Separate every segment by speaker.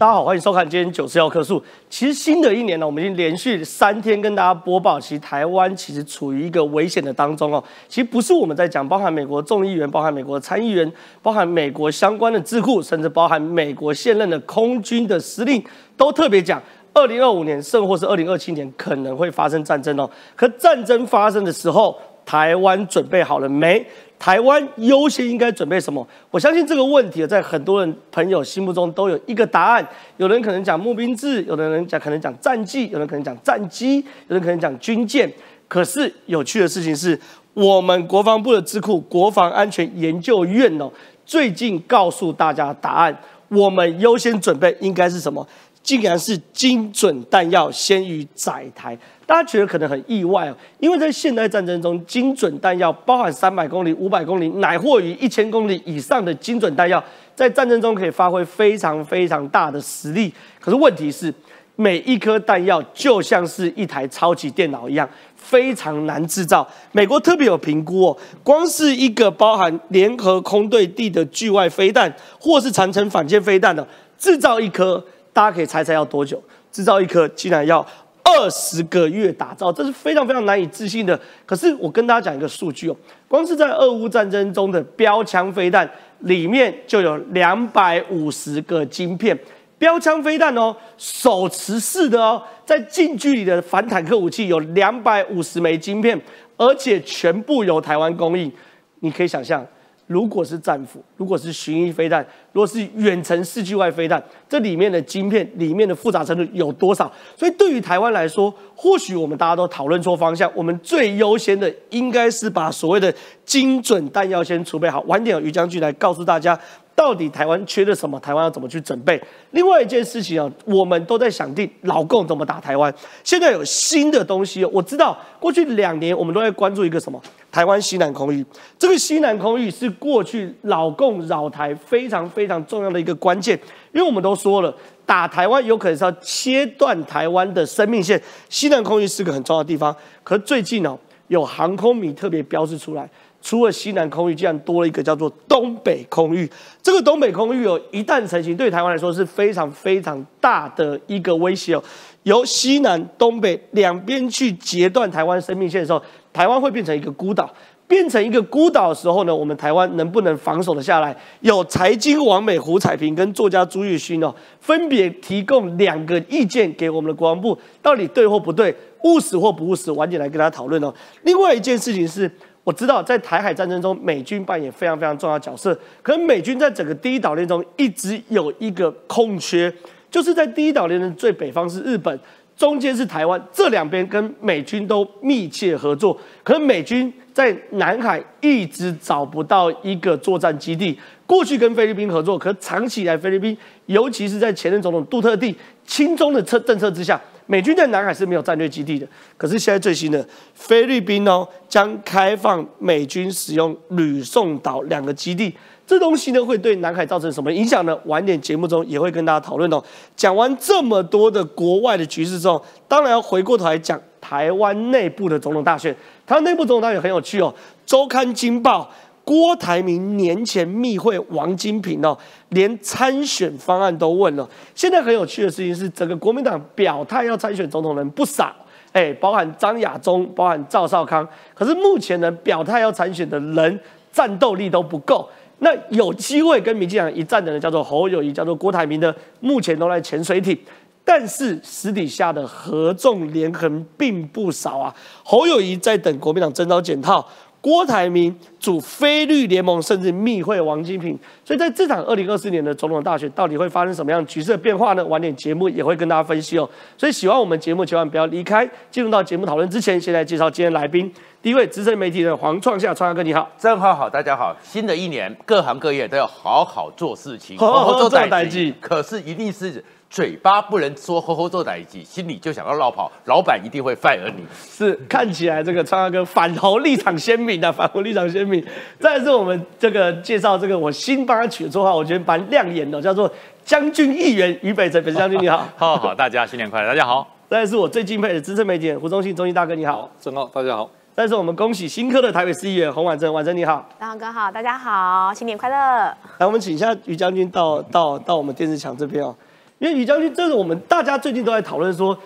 Speaker 1: 大家好，欢迎收看今天九四幺棵树。其实新的一年呢，我们已经连续三天跟大家播报，其实台湾其实处于一个危险的当中哦。其实不是我们在讲，包含美国众议员、包含美国参议员、包含美国相关的智库，甚至包含美国现任的空军的司令，都特别讲，二零二五年甚或是二零二七年可能会发生战争哦。可战争发生的时候，台湾准备好了没？台湾优先应该准备什么？我相信这个问题在很多人朋友心目中都有一个答案。有人可能讲募兵制，有的人讲可能讲战绩，有人可能讲战机，有人可能讲军舰。可是有趣的事情是，我们国防部的智库国防安全研究院哦，最近告诉大家答案：我们优先准备应该是什么？竟然是精准弹药先于载台，大家觉得可能很意外哦，因为在现代战争中，精准弹药包含三百公里、五百公里，乃或于一千公里以上的精准弹药，在战争中可以发挥非常非常大的实力。可是问题是，每一颗弹药就像是一台超级电脑一样，非常难制造。美国特别有评估哦，光是一个包含联合空对地的巨外飞弹，或是长城反舰飞弹的制造一颗。大家可以猜猜要多久？制造一颗竟然要二十个月打造，这是非常非常难以置信的。可是我跟大家讲一个数据哦，光是在俄乌战争中的标枪飞弹里面就有两百五十个晶片。标枪飞弹哦，手持式的哦，在近距离的反坦克武器有两百五十枚晶片，而且全部由台湾供应。你可以想象。如果是战斧，如果是巡弋飞弹，如果是远程四距外飞弹，这里面的晶片里面的复杂程度有多少？所以对于台湾来说，或许我们大家都讨论错方向。我们最优先的应该是把所谓的精准弹药先储备好。晚点余将军来告诉大家。到底台湾缺了什么？台湾要怎么去准备？另外一件事情啊，我们都在想定老共怎么打台湾。现在有新的东西，我知道过去两年我们都在关注一个什么？台湾西南空域。这个西南空域是过去老共扰台非常非常重要的一个关键，因为我们都说了，打台湾有可能是要切断台湾的生命线。西南空域是个很重要的地方，可是最近呢，有航空迷特别标示出来。除了西南空域，竟然多了一个叫做东北空域。这个东北空域哦，一旦成型，对台湾来说是非常非常大的一个威胁哦。由西南、东北两边去截断台湾生命线的时候，台湾会变成一个孤岛。变成一个孤岛的时候呢，我们台湾能不能防守的下来？有财经王美胡彩萍跟作家朱玉勋哦，分别提供两个意见给我们的国防部，到底对或不对，务实或不务实，晚点来跟大家讨论哦。另外一件事情是。我知道在台海战争中，美军扮演非常非常重要的角色。可是美军在整个第一岛链中一直有一个空缺，就是在第一岛链的最北方是日本，中间是台湾，这两边跟美军都密切合作。可是美军在南海一直找不到一个作战基地。过去跟菲律宾合作，可长期以来菲律宾，尤其是在前任总统杜特地亲中的策政策之下。美军在南海是没有战略基地的，可是现在最新的菲律宾哦，将开放美军使用吕宋岛两个基地，这东西呢会对南海造成什么影响呢？晚点节目中也会跟大家讨论哦。讲完这么多的国外的局势之后，当然要回过头来讲台湾内部的总统大选。台湾内部总统大选很有趣哦，周刊金报。郭台铭年前密会王金平哦，连参选方案都问了。现在很有趣的事情是，整个国民党表态要参选总统人不少，哎，包含张亚中，包含赵少康。可是目前呢，表态要参选的人战斗力都不够。那有机会跟民进党一战的人叫做侯友谊，叫做郭台铭的，目前都在潜水艇。但是私底下的合纵连横并不少啊。侯友谊在等国民党征召检套。郭台铭主非绿联盟，甚至密会王金平，所以在这场二零二四年的总统大选，到底会发生什么样局势的变化呢？晚点节目也会跟大家分析哦。所以喜欢我们节目，千万不要离开。进入到节目讨论之前，先来介绍今天来宾。第一位资深媒体人黄创夏，创夏哥你好，
Speaker 2: 正浩好，大家好。新的一年，各行各业都要好好做事情，
Speaker 1: 好好做代际。
Speaker 2: 可是一定是。嘴巴不能说吼吼做哪一起，心里就想要绕跑，老板一定会 fire 你。
Speaker 1: 是看起来这个川哥反猴立场鲜明的，反猴立场鲜明。再是我们这个介绍这个我新帮他取的绰号，我觉得蛮亮眼的，叫做将军议员于北辰，北辰将军你好。
Speaker 3: 好好，大家新年快乐，大家好。
Speaker 1: 再是我最敬佩的资深媒体人胡忠信，忠信大哥你好。
Speaker 4: 正好，大家好。
Speaker 1: 再是我们恭喜新科的台北市议员洪婉珍，婉珍你好。
Speaker 5: 大哥好，大家好，新年快乐。
Speaker 1: 来，我们请一下于将军到到到我们电视墙这边哦。因为于将军，这是我们大家最近都在讨论说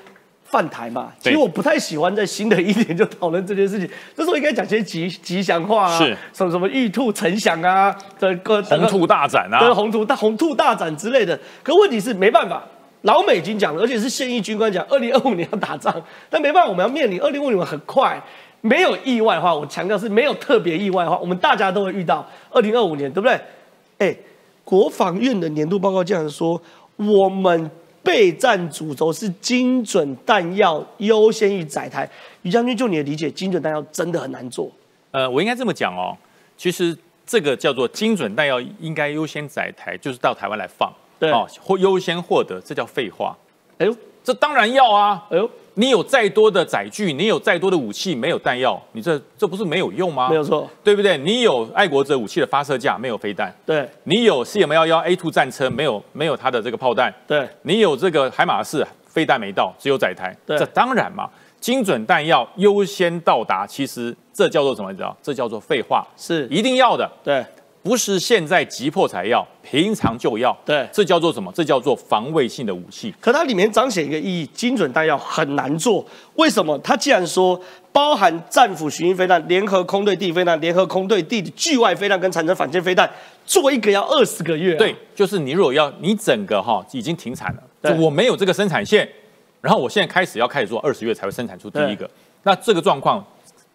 Speaker 1: 犯台嘛。其实我不太喜欢在新的一年就讨论这件事情，这时候应该讲些吉吉祥话啊，
Speaker 3: 是
Speaker 1: 什么什么玉兔呈祥啊，这个
Speaker 3: 红兔大展
Speaker 1: 对，
Speaker 3: 啊，
Speaker 1: 红兔大红兔大展之类的。可问题是没办法，老美已经讲了，而且是现役军官讲，二零二五年要打仗，但没办法，我们要面临二零二五年很快。没有意外的话，我强调是没有特别意外的话，我们大家都会遇到二零二五年，对不对？哎，国防院的年度报告这样说，我们备战主轴是精准弹药优先于载台。于将军，就你的理解，精准弹药真的很难做。
Speaker 3: 呃，我应该这么讲哦，其实这个叫做精准弹药应该优先载台，就是到台湾来放，
Speaker 1: 对。
Speaker 3: 哦，或优先获得，这叫废话，
Speaker 1: 哎呦，
Speaker 3: 这当然要啊，
Speaker 1: 哎呦，
Speaker 3: 你有再多的载具，你有再多的武器，没有弹药，你这这不是没有用吗？
Speaker 1: 没有，错，
Speaker 3: 对不对？你有爱国者武器的发射架，没有飞弹；
Speaker 1: 对
Speaker 3: 你有 CM 幺幺 A two 战车，没有没有它的这个炮弹；
Speaker 1: 对
Speaker 3: 你有这个海马士飞弹没到，只有载台。
Speaker 1: 对
Speaker 3: 这当然嘛，精准弹药优先到达，其实这叫做什么？你知道？这叫做废话，
Speaker 1: 是，
Speaker 3: 一定要的，
Speaker 1: 对
Speaker 3: 不是现在急迫才要，平常就要。
Speaker 1: 对。
Speaker 3: 这叫做什么？这叫做防卫性的武器。
Speaker 1: 可它里面彰显一个意义，精准弹药很难做。为什么？它既然说包含战斧巡弋飞弹、联合空对地飞弹、联合空对地的距外飞弹跟产生反舰飞弹，做一个要二十个月、啊。
Speaker 3: 对，就是你如果要你整个哈已经停产了，就我没有这个生产线，然后我现在开始要开始做，二十月才会生产出第一个。那这个状况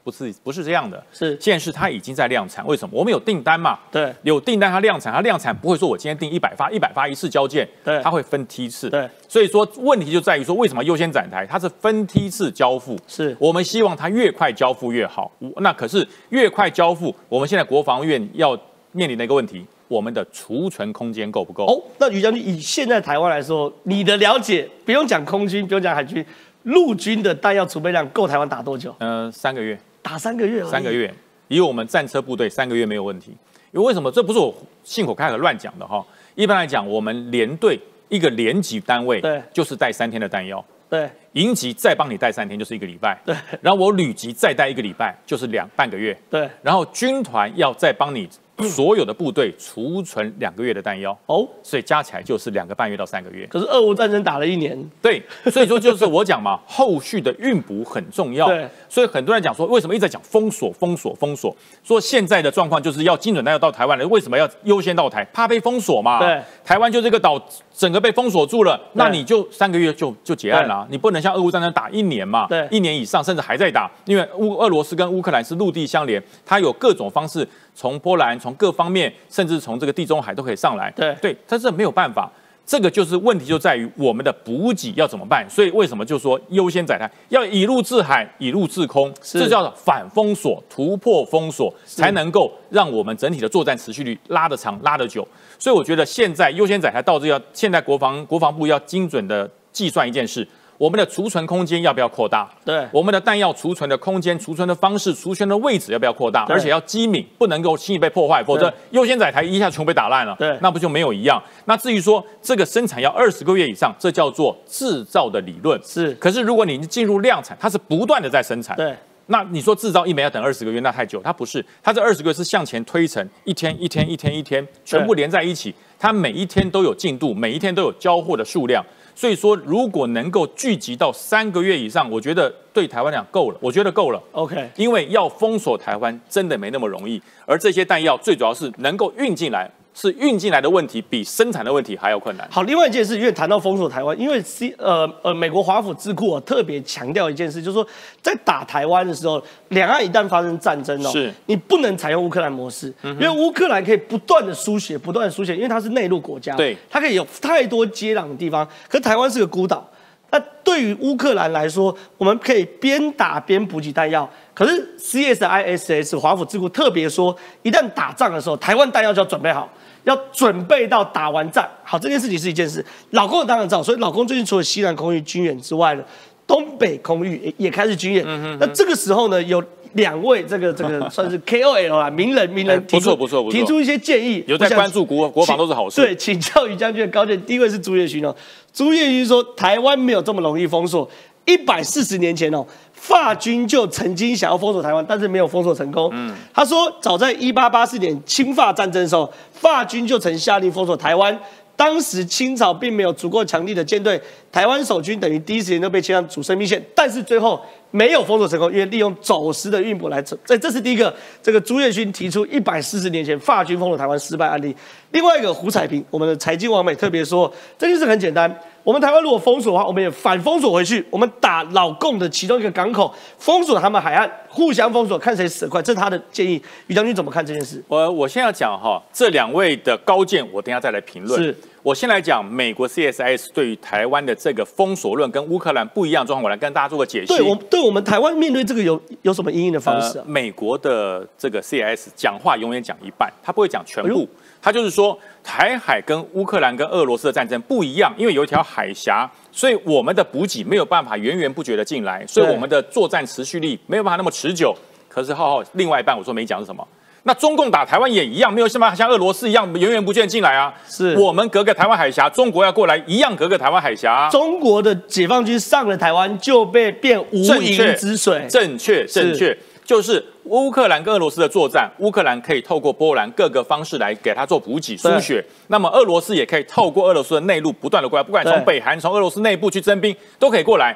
Speaker 3: 不是不是这样的，
Speaker 1: 是。
Speaker 3: 现在是它已经在量产，为什么？我们有订单嘛，
Speaker 1: 对。
Speaker 3: 有订单它量产，它量产不会说我今天订一百发，一百发一次交件，
Speaker 1: 对。
Speaker 3: 它会分梯次，
Speaker 1: 对，
Speaker 3: 所以说问题就在于说为什么优先展台，它是分梯次交付，
Speaker 1: 是。
Speaker 3: 我们希望它越快交付越好，那可是越快交付，我们现在国防院要面临的一个问题，我们的储存空间够不够？
Speaker 1: 哦，那于将军以现在台湾来说，你的了解不用讲空军，不用讲海军，陆军的弹药储备量够台湾打多久？
Speaker 3: 呃，三个月，
Speaker 1: 打三个月
Speaker 3: 三个。月，以我们战车部队三个月没有问题。因为为什么？这不是我信口开河乱讲的哈。一般来讲，我们连队一个连级单位，
Speaker 1: 对
Speaker 3: 就是带三天的弹药，
Speaker 1: 对
Speaker 3: 营级再帮你带三天，就是一个礼拜，
Speaker 1: 对
Speaker 3: 然后我旅级再带一个礼拜，就是两半个月，
Speaker 1: 对，
Speaker 3: 然后军团要再帮你所有的部队储存两个月的弹药，
Speaker 1: 哦，
Speaker 3: 所以加起来就是两个半月到三个月。
Speaker 1: 可是俄乌战争打了一年，
Speaker 3: 对，所以说就是我讲嘛，后续的运补很重要。
Speaker 1: 对，
Speaker 3: 所以很多人讲说，为什么一直在讲封锁、封锁、封锁？说现在的状况就是要精准弹药到台湾了，为什么要优先到台？怕被封锁嘛。
Speaker 1: 对，
Speaker 3: 台湾就这个岛整个被封锁住了，那你就三个月就就结案了，你不能像俄乌战争打一年嘛。
Speaker 1: 对
Speaker 3: 一年以上甚至还在打，因为乌俄罗斯跟乌克兰是陆地相连，它有各种方式从波兰从各方面，甚至从这个地中海都可以上来。
Speaker 1: 对
Speaker 3: 对，但是没有办法。这个就是问题，就在于我们的补给要怎么办。所以为什么就说优先载台要以陆制海，以陆制空，这叫反封锁、突破封锁，才能够让我们整体的作战持续率拉得长、拉得久。所以我觉得现在优先载台到这要，现在国防国防部要精准的计算一件事。我们的储存空间要不要扩大？
Speaker 1: 对
Speaker 3: 我们的弹药储存的空间、储存的方式、储存的位置要不要扩大？而且要机敏，不能够轻易被破坏，否则优先载台一下全被打烂了。
Speaker 1: 对
Speaker 3: 那不就没有一样？那至于说这个生产要二十个月以上，这叫做制造的理论。
Speaker 1: 是
Speaker 3: 可是如果你进入量产，它是不断的在生产。
Speaker 1: 对
Speaker 3: 那你说制造一枚要等二十个月，那太久，它不是，它这二十个月是向前推陈，一天一天一天一天，全部连在一起，它每一天都有进度，每一天都有交货的数量。所以说，如果能够聚集到三个月以上，我觉得对台湾来讲够了，我觉得够了。
Speaker 1: ，OK，
Speaker 3: 因为要封锁台湾真的没那么容易，而这些弹药最主要是能够运进来，是运进来的问题比生产的问题还要困难。
Speaker 1: 好，另外一件事，因为谈到封锁台湾，因为 C 呃呃美国华府智库啊特别强调一件事，就是说在打台湾的时候，两岸一旦发生战争哦，
Speaker 3: 是
Speaker 1: 你不能采用乌克兰模式，因为乌克兰可以不断的输血，不断的输血，因为它是内陆国家，
Speaker 3: 对
Speaker 1: 它可以有太多接壤的地方，可台湾是个孤岛。那对于乌克兰来说，我们可以边打边补给弹药。可是 CSISS 华府智库特别说，一旦打仗的时候，台湾弹药就要准备好，要准备到打完仗。好，这件事情是一件事。老公当然知道，所以老公最近除了西南空域军演之外呢，东北空域也也开始军演。
Speaker 3: 嗯
Speaker 1: 那这个时候呢，有两位这个这个算是 KOL 啊，名人名人
Speaker 3: 哎
Speaker 1: 提出
Speaker 3: 不错不错不错
Speaker 1: 提出一些建议，
Speaker 3: 有在关注国国防都是好事
Speaker 1: 对，请教于将军的高见，第一位是朱叶勋哦。朱叶勋说，台湾没有这么容易封锁。一百四十年前哦，法军就曾经想要封锁台湾，但是没有封锁成功。嗯，他说，早在一八八四年侵法战争的时候，法军就曾下令封锁台湾。当时清朝并没有足够强力的舰队，台湾守军等于第一时间就被切上主生命线，但是最后没有封锁成功，因为利用走私的运补来这这这是第一个，这个朱月勋提出一百四十年前法军封锁台湾失败案例。另外一个胡彩平，我们的财经王美特别说，这件事很简单。我们台湾如果封锁的话，我们也反封锁回去。我们打老共的其中一个港口，封锁他们海岸，互相封锁，看谁死得快。这是他的建议。于将军怎么看这件事？
Speaker 3: 我我先要讲哈，这两位的高见，我等下再来评论。
Speaker 1: 是
Speaker 3: 我先来讲美国 CSIS 对于台湾的这个封锁论跟乌克兰不一样的状况，我来跟大家做个解析。
Speaker 1: 对我对我们台湾面对这个有有什么应应的方式啊？
Speaker 3: 美国的这个 CSIS 讲话永远讲一半，他不会讲全部。他就是说，台海跟乌克兰跟俄罗斯的战争不一样，因为有一条海峡，所以我们的补给没有办法源源不绝的进来，所以我们的作战持续力没有办法那么持久。可是浩浩另外一半我说没讲是什么？那中共打台湾也一样，没有像像俄罗斯一样源源不绝进来啊。
Speaker 1: 是
Speaker 3: 我们隔个台湾海峡，中国要过来一样隔个台湾海峡。
Speaker 1: 中国的解放军上了台湾就被变无垠之水。
Speaker 3: 正确，正确。就是乌克兰跟俄罗斯的作战，乌克兰可以透过波兰各个方式来给他做补给输血，那么俄罗斯也可以透过俄罗斯的内陆不断的过来，不管从北韩、从俄罗斯内部去征兵，都可以过来。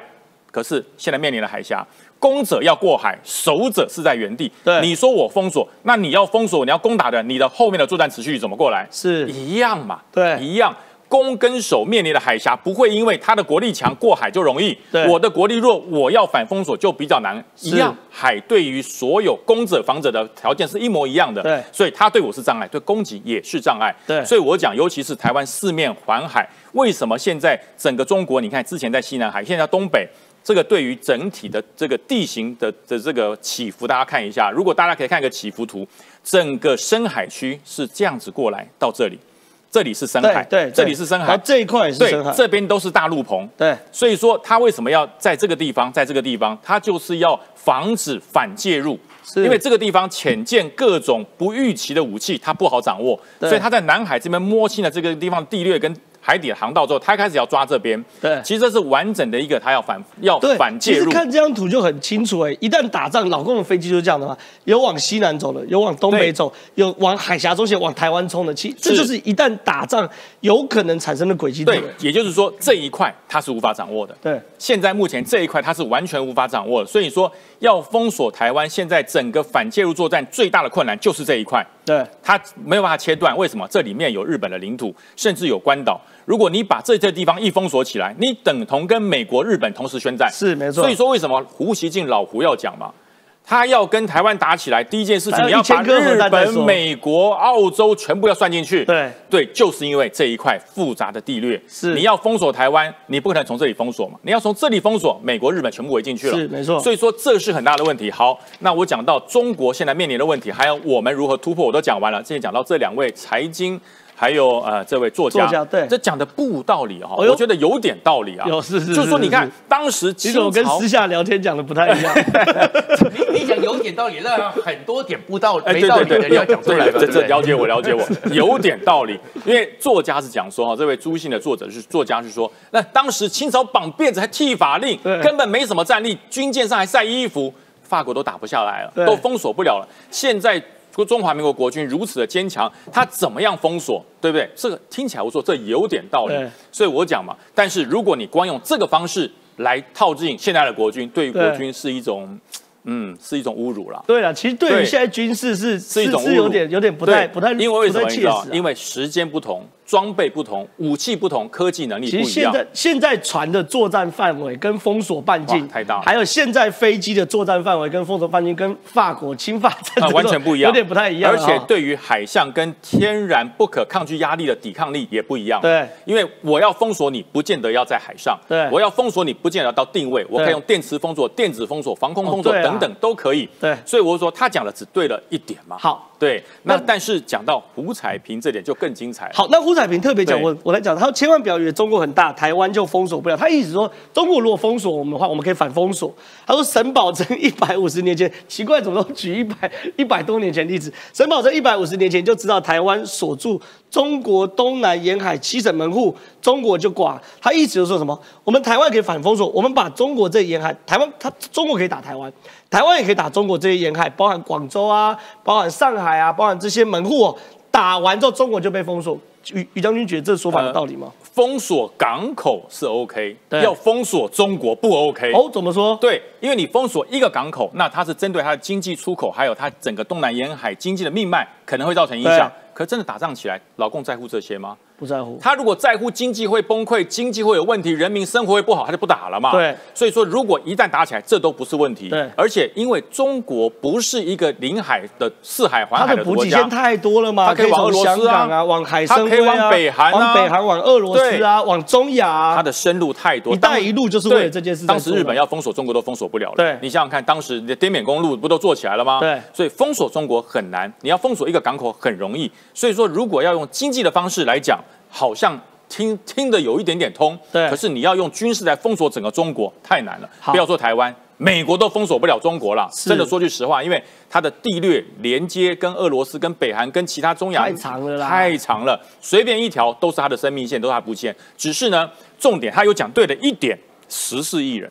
Speaker 3: 可是现在面临了海峡，攻者要过海，守者是在原地。
Speaker 1: 对，
Speaker 3: 你说我封锁，那你要封锁，你要攻打的，你的后面的作战持续怎么过来？
Speaker 1: 是
Speaker 3: 一样嘛？
Speaker 1: 对，
Speaker 3: 一样。攻跟守面临的海峡不会因为他的国力强过海就容易，我的国力弱，我要反封锁就比较难。一样，海对于所有攻者防者的条件是一模一样的，
Speaker 1: 对，
Speaker 3: 所以他对我是障碍，对攻击也是障碍。
Speaker 1: 对，
Speaker 3: 所以我讲，尤其是台湾四面环海，为什么现在整个中国，你看之前在西南海，现在东北，这个对于整体的这个地形的的这个起伏，大家看一下，如果大家可以看一个起伏图，整个深海区是这样子过来到这里。这里是深海，
Speaker 1: 对，
Speaker 3: 这里是深海，
Speaker 1: 这一块是深海，
Speaker 3: 这边都是大陆棚，
Speaker 1: 对，
Speaker 3: 所以说他为什么要在这个地方，在这个地方，他就是要防止反介入，因为这个地方潜舰各种不预期的武器，它不好掌握，所以他在南海这边摸清了这个地方地略跟。海底的航道之后，他开始要抓这边。
Speaker 1: 对，
Speaker 3: 其实这是完整的一个，他要反要反介入。
Speaker 1: 其实看这张图就很清楚哎，一旦打仗，老共的飞机就是这样的嘛，有往西南走的，有往东北走，有往海峡中线往台湾冲的。其实这就是一旦打仗有可能产生的轨迹。
Speaker 3: 对，也就是说这一块他是无法掌握的。
Speaker 1: 对，
Speaker 3: 现在目前这一块他是完全无法掌握的，所以说要封锁台湾，现在整个反介入作战最大的困难就是这一块。
Speaker 1: 对，
Speaker 3: 他没有办法切断，为什么？这里面有日本的领土，甚至有关岛。如果你把这些地方一封锁起来，你等同跟美国、日本同时宣战，
Speaker 1: 是没错。
Speaker 3: 所以说，为什么胡锡进老胡要讲嘛？他要跟台湾打起来，第一件事情你要把日本、美国、澳洲全部要算进去。
Speaker 1: 对
Speaker 3: 对，就是因为这一块复杂的地略，
Speaker 1: 是
Speaker 3: 你要封锁台湾，你不可能从这里封锁嘛？你要从这里封锁，美国、日本全部围进去了，
Speaker 1: 是没错。
Speaker 3: 所以说这是很大的问题。好，那我讲到中国现在面临的问题，还有我们如何突破，我都讲完了。现在讲到这两位财经。还有呃，这位作家，
Speaker 1: 对，
Speaker 3: 这讲的不无道理哈，我觉得有点道理啊。
Speaker 1: 有是是，
Speaker 3: 就是说你看当时
Speaker 1: 其实我跟私下聊天讲的不太一样。
Speaker 2: 你 你讲有点道理，那很多点不道没道理的人要讲出来
Speaker 3: 这这了解我了解我，有点道理。因为作家是讲说哈，这位朱姓的作者是作家是说，那当时清朝绑辫子还剃法令，根本没什么战力，军舰上还晒衣服，法国都打不下来了，都封锁不了了。现在。说中华民国国军如此的坚强，他怎么样封锁，对不对？这个听起来我说这有点道理，所以我讲嘛。但是如果你光用这个方式来套进现在的国军，对于国军是一种。嗯，是一种侮辱了。
Speaker 1: 对了，其实对于现在军事是
Speaker 3: 是一种
Speaker 1: 是有点有点不太不太，
Speaker 3: 因为为什么你知道？因为时间不同，装备不同，武器不同，科技能力不一样。
Speaker 1: 其实现在现在船的作战范围跟封锁半径
Speaker 3: 太大，
Speaker 1: 还有现在飞机的作战范围跟封锁半径跟法国侵法战
Speaker 3: 完全不一样，
Speaker 1: 有点不太一样。
Speaker 3: 而且对于海象跟天然不可抗拒压力的抵抗力也不一样。
Speaker 1: 对，
Speaker 3: 因为我要封锁你，不见得要在海上。
Speaker 1: 对，
Speaker 3: 我要封锁你，不见得要到定位，我可以用电磁封锁、电子封锁、防空封锁等等都可以。
Speaker 1: 对，
Speaker 3: 所以我说他讲的只对了一点嘛。
Speaker 1: 好，
Speaker 3: 对，那但是讲到胡彩平这点就更精彩。
Speaker 1: 好，那胡彩平特别讲，我我来讲，他千万不要以为中国很大，台湾就封锁不了。他一直说，中国如果封锁我们的话，我们可以反封锁。他说，沈葆桢一百五十年前，奇怪，怎么都举一百 一百多年前例子？沈葆桢一百五十年前就知道台湾锁住中国东南沿海七省门户，中国就挂。他一直就说什么？我们台湾可以反封锁，我们把中国这沿海，台湾他中国可以打台湾。台湾也可以打中国这些沿海，包含广州啊，包含上海啊，包含这些门户哦。打完之后中国就被封锁。于于将军觉得这说法有道理吗？
Speaker 3: 封锁港口是 OK，
Speaker 1: 对
Speaker 3: 要封锁中国不 OK。
Speaker 1: 哦，怎么说？
Speaker 3: 对，因为你封锁一个港口，那它是针对它的经济出口，还有它整个东南沿海经济的命脉，可能会造成影响。可真的打仗起来，老共在乎这些吗？
Speaker 1: 不在乎。
Speaker 3: 他如果在乎经济会崩溃，经济会有问题，人民生活会不好，他就不打了嘛。
Speaker 1: 对。
Speaker 3: 所以说，如果一旦打起来，这都不是问题。
Speaker 1: 对。
Speaker 3: 而且，因为中国不是一个临海的四海环海的
Speaker 1: 国家，它的补给线太多了嘛，
Speaker 3: 它可以往俄罗斯
Speaker 1: 啊，往海参
Speaker 3: 崴啊，可以往北韩啊，
Speaker 1: 往北韩，往俄罗斯啊，往中亚啊。
Speaker 3: 它的深入太多。
Speaker 1: 一带一路就是为了这件事。
Speaker 3: 当时日本要封锁中国都封锁不了了。
Speaker 1: 对。
Speaker 3: 你想想看，当时你的滇缅公路不都做起来了吗？
Speaker 1: 对。
Speaker 3: 所以封锁中国很难，你要封锁一个港口很容易。所以说，如果要用经济的方式来讲，好像。听听的有一点点通，
Speaker 1: 对。
Speaker 3: 可是你要用军事来封锁整个中国，太难了。不要说台湾，美国都封锁不了中国了。真的说句实话，因为它的地略连接跟俄罗斯、跟北韩、跟其他中亚
Speaker 1: 太长了啦，
Speaker 3: 太长了，随便一条都是它的生命线，都是它布线。只是呢，重点他有讲对的一点，十四亿人。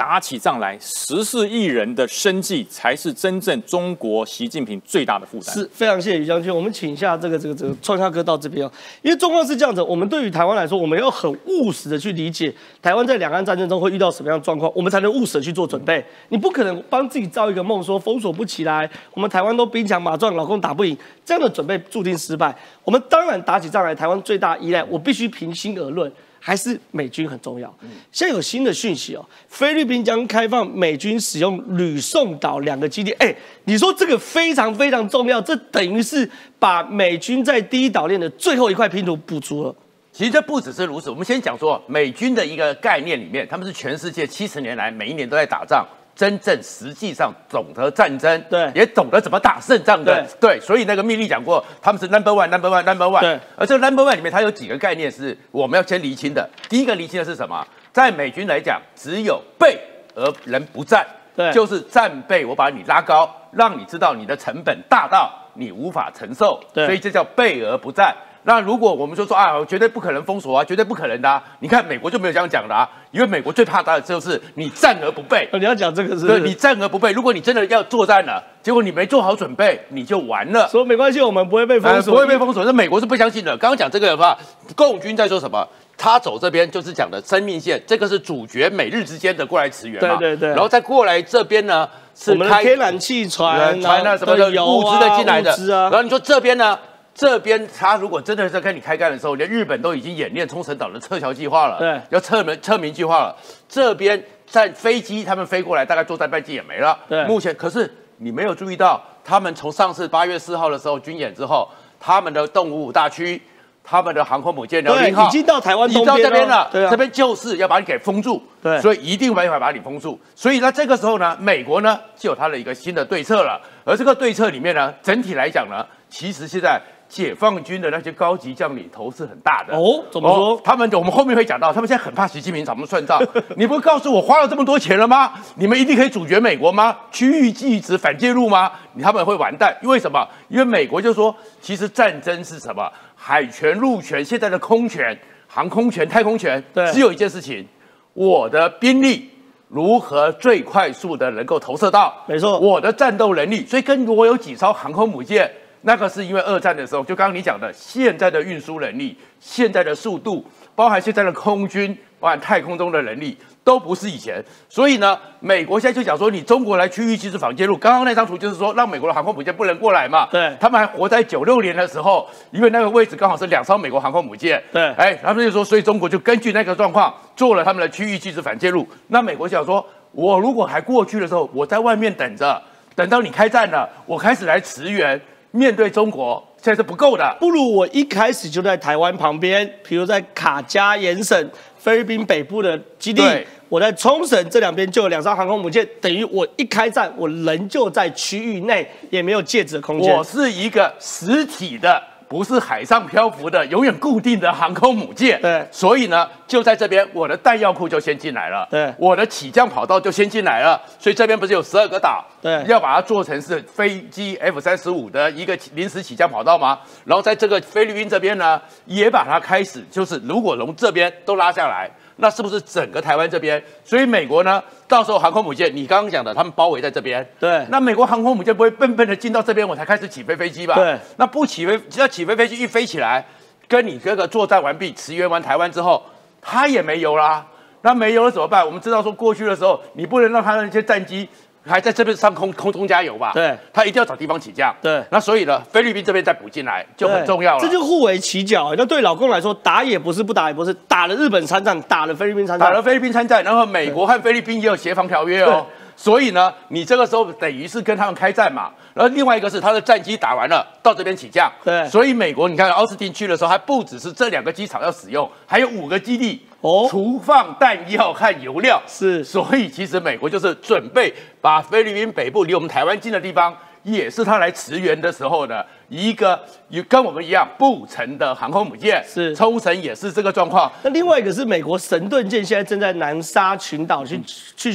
Speaker 3: 打起仗来，十四亿人的生计才是真正中国习近平最大的负担。
Speaker 1: 是非常谢谢于将军，我们请一下这个这个这个创夏哥到这边哦。因为状况是这样子，我们对于台湾来说，我们要很务实的去理解台湾在两岸战争中会遇到什么样的状况，我们才能务实的去做准备。你不可能帮自己造一个梦，说封锁不起来，我们台湾都兵强马壮，老公打不赢，这样的准备注定失败。我们当然打起仗来，台湾最大依赖，我必须平心而论。还是美军很重要。现在有新的讯息哦，菲律宾将开放美军使用吕宋岛两个基地。哎，你说这个非常非常重要，这等于是把美军在第一岛链的最后一块拼图补足了。
Speaker 2: 其实这不只是如此，我们先讲说美军的一个概念里面，他们是全世界七十年来每一年都在打仗。真正实际上懂得战争，
Speaker 1: 对，
Speaker 2: 也懂得怎么打胜仗的，对，所以那个命令讲过，他们是 number one，number one，number one。
Speaker 1: 对，
Speaker 2: 而这个 number one 里面，它有几个概念是我们要先厘清的。第一个厘清的是什么？在美军来讲，只有备而人不战，
Speaker 1: 对，
Speaker 2: 就是战备，我把你拉高，让你知道你的成本大到你无法承受，
Speaker 1: 对，
Speaker 2: 所以这叫备而不战。那如果我们就说啊，绝对不可能封锁啊，绝对不可能的。啊。你看美国就没有这样讲的啊，因为美国最怕的就是你战而不备。
Speaker 1: 你要讲这个是？
Speaker 2: 对，你战而不备。如果你真的要作战了，结果你没做好准备，你就完了。
Speaker 1: 说没关系，我们不会被封锁，
Speaker 2: 不会被封锁。那美国是不相信的。刚刚讲这个的话，共军在说什么？他走这边就是讲的生命线，这个是主角美日之间的过来驰援
Speaker 1: 嘛。对对对。
Speaker 2: 然后再过来这边呢，是
Speaker 1: 开天然气船、
Speaker 2: 船啊什么的物资的进来的。
Speaker 1: 然
Speaker 2: 后你说这边呢？这边他如果真的在跟你开干的时候，连日本都已经演练冲绳岛的撤侨计划了，
Speaker 1: 对，
Speaker 2: 要撤民撤民计划了。这边在飞机他们飞过来，大概作战半径也没了。
Speaker 1: 对，
Speaker 2: 目前可是你没有注意到，他们从上次八月四号的时候军演之后，他们的动五五大区，他们的航空母舰辽宁号
Speaker 1: 已经到台湾
Speaker 2: 东边这边了，
Speaker 1: 对
Speaker 2: 这边就是要把你给封住，
Speaker 1: 对，
Speaker 2: 所以一定没法把你封住。所以那这个时候呢，美国呢就有它的一个新的对策了。而这个对策里面呢，整体来讲呢，其实现在。解放军的那些高级将领头是很大的
Speaker 1: 哦，怎么说？
Speaker 2: 他们我们后面会讲到，他们现在很怕习近平找他们算账。你不告诉我花了这么多钱了吗？你们一定可以阻绝美国吗？区域拒止反介入吗？他们会完蛋，因为什么？因为美国就说，其实战争是什么？海权、陆权，现在的空权、航空权、太空权，
Speaker 1: 对，
Speaker 2: 只有一件事情：我的兵力如何最快速的能够投射到？
Speaker 1: 没错，
Speaker 2: 我的战斗能力。所以跟我有几艘航空母舰。那个是因为二战的时候，就刚刚你讲的，现在的运输能力、现在的速度，包含现在的空军、包含太空中的能力，都不是以前。所以呢，美国现在就讲说，你中国来区域技术反介入。刚刚那张图就是说，让美国的航空母舰不能过来嘛。
Speaker 1: 对。
Speaker 2: 他们还活在九六年的时候，因为那个位置刚好是两艘美国航空母舰。
Speaker 1: 对。
Speaker 2: 哎，他们就说，所以中国就根据那个状况做了他们的区域技术反介入。那美国想说，我如果还过去的时候，我在外面等着，等到你开战了，我开始来驰援。面对中国，现在是不够的。
Speaker 1: 不如我一开始就在台湾旁边，比如在卡加延省、菲律宾北部的基地，我在冲绳这两边就有两艘航空母舰，等于我一开战，我人就在区域内，也没有戒指的空间。
Speaker 2: 我是一个实体的，不是海上漂浮的、永远固定的航空母舰。
Speaker 1: 对，
Speaker 2: 所以呢，就在这边，我的弹药库就先进来了，
Speaker 1: 对
Speaker 2: 我的起降跑道就先进来了，所以这边不是有十二个岛，
Speaker 1: 对
Speaker 2: 要把它做成是飞机 F 三十五的一个临时起降跑道吗？然后在这个菲律宾这边呢，也把它开始就是如果从这边都拉下来。那是不是整个台湾这边？所以美国呢，到时候航空母舰，你刚刚讲的，他们包围在这边。
Speaker 1: 对
Speaker 2: 那美国航空母舰不会笨笨的进到这边，我才开始起飞飞机吧？
Speaker 1: 对。
Speaker 2: 那不起飞，只要起飞飞机一飞起来，跟你这个作战完毕，驰援完台湾之后，它也没油啦。那没油了怎么办？我们知道说过去的时候，你不能让它那些战机还在这边上空空中加油吧？
Speaker 1: 对
Speaker 2: 他一定要找地方起降。
Speaker 1: 对
Speaker 2: 那所以呢，菲律宾这边再补进来就很重要了。
Speaker 1: 这就互为其角。那对老公来说，打也不是，不打也不是，打了日本参战，打了菲律宾参战，
Speaker 2: 打了菲律宾参战，然后美国和菲律宾也有协防条约哦。所以呢，你这个时候等于是跟他们开战嘛。然后另外一个是他的战机打完了，到这边起降。
Speaker 1: 对
Speaker 2: 所以美国你看奥斯汀去的时候，还不只是这两个机场要使用，还有五个基地
Speaker 1: 哦
Speaker 2: 除放弹药和油料。
Speaker 1: 是
Speaker 2: 所以其实美国就是准备把菲律宾北部离我们台湾近的地方，也是他来驰援的时候的一个有跟我们一样不成的航空母舰。
Speaker 1: 是
Speaker 2: 冲绳也是这个状况。
Speaker 1: 那另外一个是美国神盾舰现在正在南沙群岛去去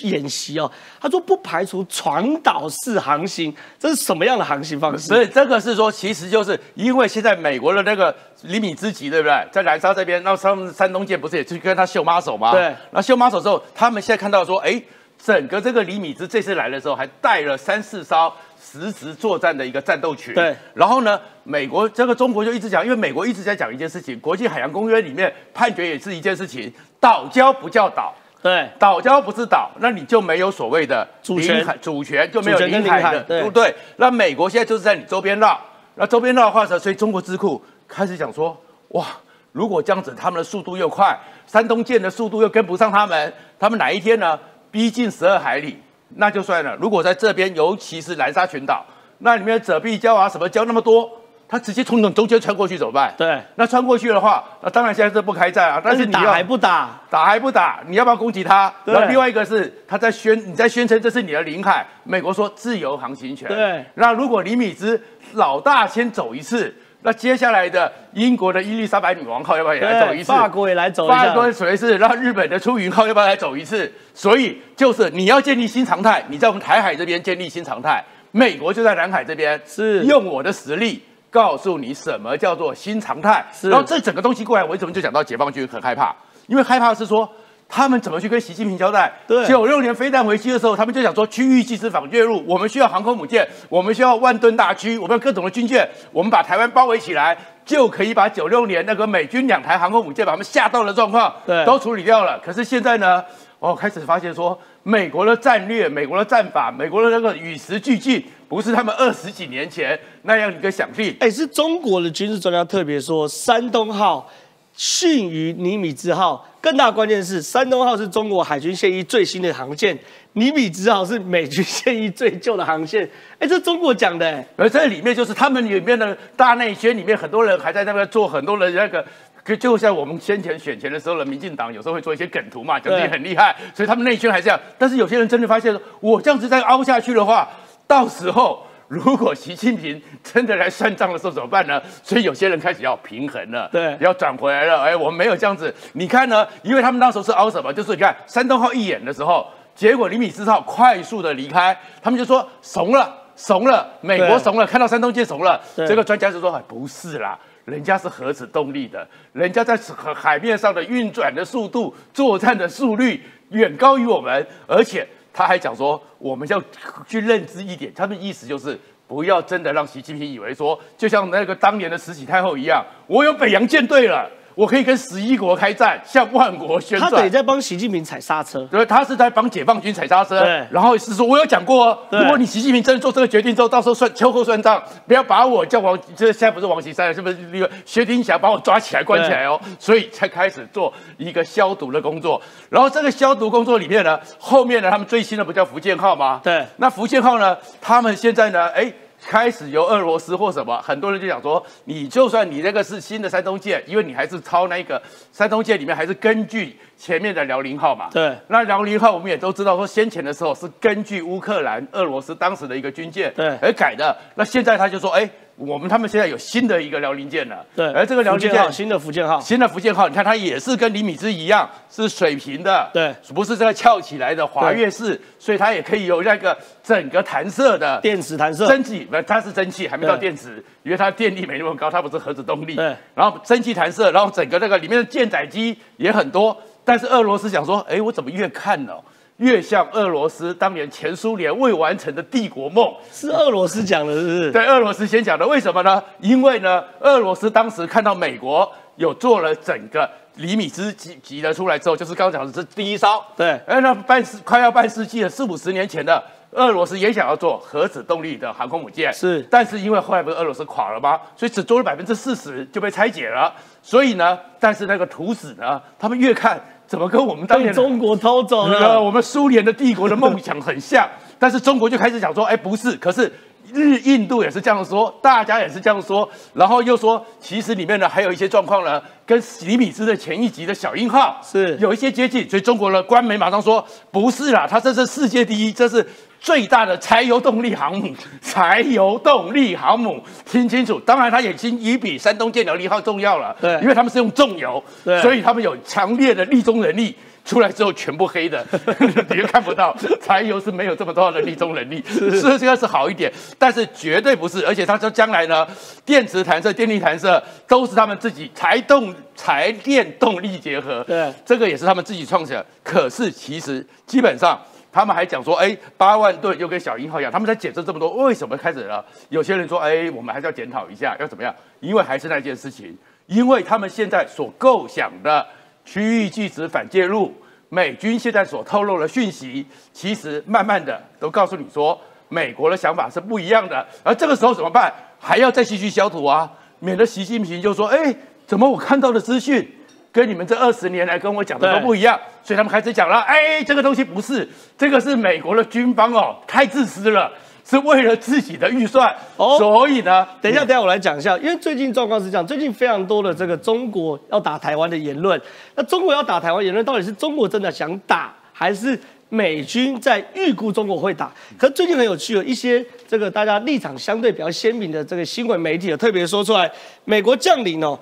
Speaker 1: 演习哦。他说不排除传导式航行，这是什么样的航行方式？
Speaker 2: 所以这个是说，其实就是因为现在美国的那个厘米之级，对不对？在南沙这边，那他们山东舰不是也去跟他秀马手吗？
Speaker 1: 对。
Speaker 2: 那秀马手之后，他们现在看到说，哎，整个这个李米兹这次来的时候，还带了三四艘实质作战的一个战斗群。
Speaker 1: 对。
Speaker 2: 然后呢，美国这个中国就一直讲，因为美国一直在讲一件事情，国际海洋公约里面判决也是一件事情，岛礁不叫岛。
Speaker 1: 对
Speaker 2: 岛礁不是岛，那你就没有所谓的
Speaker 1: 主权
Speaker 2: 主权，就没有领海的，
Speaker 1: 对
Speaker 2: 不对？那美国现在就是在你周边绕，那周边绕的话呢，所以中国智库开始讲说，哇，如果这样子，他们的速度又快，山东舰的速度又跟不上他们，他们哪一天呢逼近十二海里，那就算了。如果在这边，尤其是南沙群岛，那里面的遮蔽礁啊什么礁那么多，它直接从中间穿过去怎么办？
Speaker 1: 对，
Speaker 2: 那穿过去的话，那当然现在是不开战啊，但是
Speaker 1: 打还不打？
Speaker 2: 打还不打？你要不要攻击他？
Speaker 1: 对
Speaker 2: 然后另外一个是他在宣你在宣称这是你的领海，美国说自由航行权。
Speaker 1: 对
Speaker 2: 那如果李米兹老大先走一次，那接下来的英国的伊丽莎白女王号要不要也来走一，次？
Speaker 1: 法国也来走一下。
Speaker 2: 法国走一次，然后日本的出云号要不要来走一次？所以就是你要建立新常态，你在我们台海这边建立新常态，美国就在南海这边
Speaker 1: 是
Speaker 2: 用我的实力告诉你什么叫做新常态。
Speaker 1: 是
Speaker 2: 然后这整个东西过来，我为什么就讲到解放军很害怕？因为害怕是说。他们怎么去跟习近平交代？
Speaker 1: 对
Speaker 2: 九六年飞弹危机的时候，他们就想说区域即时反介入，我们需要航空母舰，我们需要万吨大驱，我们要各种的军舰，我们把台湾包围起来，就可以把九六年那个美军两台航空母舰把他们吓到的状况，
Speaker 1: 对
Speaker 2: 都处理掉了。可是现在呢，哦，开始发现说，美国的战略、美国的战法、美国的那个与时俱进，不是他们二十几年前那样一个想必。
Speaker 1: 哎，是中国的军事专家特别说，山东号逊于尼米兹号。更大关键是，山东号是中国海军现役最新的航线，尼米兹号是美军现役最旧的航线。哎，这中国讲的，哎，
Speaker 2: 而这里面就是他们里面的大内宣里面，很多人还在那边做很多人那个。可就像我们先前选前的时候呢，民进党有时候会做一些梗图嘛，讲自己很厉害，所以他们内圈还这样。但是有些人真的发现，我这样子再凹下去的话，到时候如果习近平真的来算账的时候怎么办呢？所以有些人开始要平衡了，
Speaker 1: 对
Speaker 2: 要转回来了。哎，我们没有这样子。你看呢？因为他们那时候是凹什么？就是你看山东号一演的时候，结果李米斯号快速的离开，他们就说怂了。怂了，美国
Speaker 1: 对
Speaker 2: 怂了，看到山东舰怂了。
Speaker 1: 对
Speaker 2: 这个专家就说：“哎，不是啦，人家是核子动力的，人家在海海面上的运转的速度、作战的速率远高于我们，而且他还讲说，我们要去认知一点，他的意思就是。”不要真的让习近平以为说，就像那个当年的慈禧太后一样，我有北洋舰队了，我可以跟十一国开战，向万国宣战。
Speaker 1: 他得在帮习近平踩刹车。
Speaker 2: 对，他是在帮解放军踩刹车，
Speaker 1: 对
Speaker 2: 然后是说，我有讲过哦，
Speaker 1: 对
Speaker 2: 如果你习近平真的做这个决定之后，到时候算秋后算账，不要把我叫王，这现在不是王岐山了，是不是那个薛丁霞把我抓起来关起来哦？所以才开始做一个消毒的工作。然后这个消毒工作里面呢，后面呢，他们最新的不叫福建号吗？
Speaker 1: 对
Speaker 2: 那福建号呢，他们现在呢，哎。开始由俄罗斯或什么，很多人就想说，你就算你那个是新的山东舰，因为你还是抄那个山东舰里面还是根据前面的辽宁号嘛，
Speaker 1: 对。
Speaker 2: 那辽宁号我们也都知道，说先前的时候是根据乌克兰、俄罗斯当时的一个军舰
Speaker 1: 对。
Speaker 2: 而改的。那现在他就说，哎，我们他们现在有新的一个辽宁舰了，
Speaker 1: 对，
Speaker 2: 而这个辽宁舰
Speaker 1: 新的福建号，
Speaker 2: 新的福建号，你看它也是跟李米兹一样是水平的，
Speaker 1: 对，
Speaker 2: 不是这个翘起来的滑跃式，所以它也可以有那个整个弹射的
Speaker 1: 电磁弹射，
Speaker 2: 蒸汽，不，它是蒸汽，还没到
Speaker 1: 对。
Speaker 2: 电池，因为它电力没那么高，它不是核子动力。
Speaker 1: 对，
Speaker 2: 然后蒸汽弹射，然后整个那个里面的舰载机也很多，但是俄罗斯想说，哎，我怎么越看呢？越像俄罗斯当年前苏联未完成的帝国梦，
Speaker 1: 是俄罗斯讲的，是不是？
Speaker 2: 对，俄罗斯先讲的，为什么呢？因为呢，俄罗斯当时看到美国有做了整个厘米之级级的出来之后，就是刚刚讲的是第一艘。
Speaker 1: 对
Speaker 2: 哎，那半世快要半世纪了，四五十年前的俄罗斯也想要做核子动力的航空母舰，
Speaker 1: 是
Speaker 2: 但是因为后来不是俄罗斯垮了吗？所以只做了百分之四十就被拆解了。所以呢，但是那个图纸呢，他们越看怎么跟我们当年
Speaker 1: 中国偷走
Speaker 2: 呃，
Speaker 1: 了。
Speaker 2: 我们苏联的帝国的梦想很像，但是中国就开始讲说，哎，不是，可是日印度也是这样说，大家也是这样说，然后又说，其实里面呢还有一些状况呢，跟李米斯的前一集的小鹰号
Speaker 1: 是
Speaker 2: 有一些接近，所以中国的官媒马上说，不是啦，他这是世界第一，这是。最大的柴油动力航母，柴油动力航母，听清楚。当然，它已经已比山东舰辽宁号重要了，
Speaker 1: 对
Speaker 2: 因为他们是用重油，
Speaker 1: 对
Speaker 2: 所以他们有强烈的立中能力。出来之后全部黑的，你又看不到。柴油是没有这么多的立中能力，是这个是好一点，但是绝对不是。而且他说将来呢，电磁弹射、电力弹射都是他们自己柴动柴电动力结合，
Speaker 1: 对
Speaker 2: 这个也是他们自己创起来。可是其实基本上。他们还讲说，哎，八万吨又跟小鹰号一样，他们在解释这么多，为什么开始了？有些人说，哎，我们还是要检讨一下，要怎么样？因为还是那件事情，因为他们现在所构想的区域拒止反介入，美军现在所透露的讯息，其实慢慢的都告诉你说，美国的想法是不一样的。而这个时候怎么办？还要再继续消毒啊，免得习近平就说，哎，怎么我看到的资讯？跟你们这二十年来跟我讲的都不一样，所以他们开始讲了，哎，这个东西不是，这个是美国的军方哦，太自私了，是为了自己的预算，
Speaker 1: 哦
Speaker 2: 所以呢，
Speaker 1: 等一下，等一下，我来讲一下，因为最近状况是这样，最近非常多的这个中国要打台湾的言论。那中国要打台湾言论，到底是中国真的想打，还是美军在预估中国会打？可是最近很有趣，有一些这个大家立场相对比较鲜明的这个新闻媒体有特别说出来，美国将领哦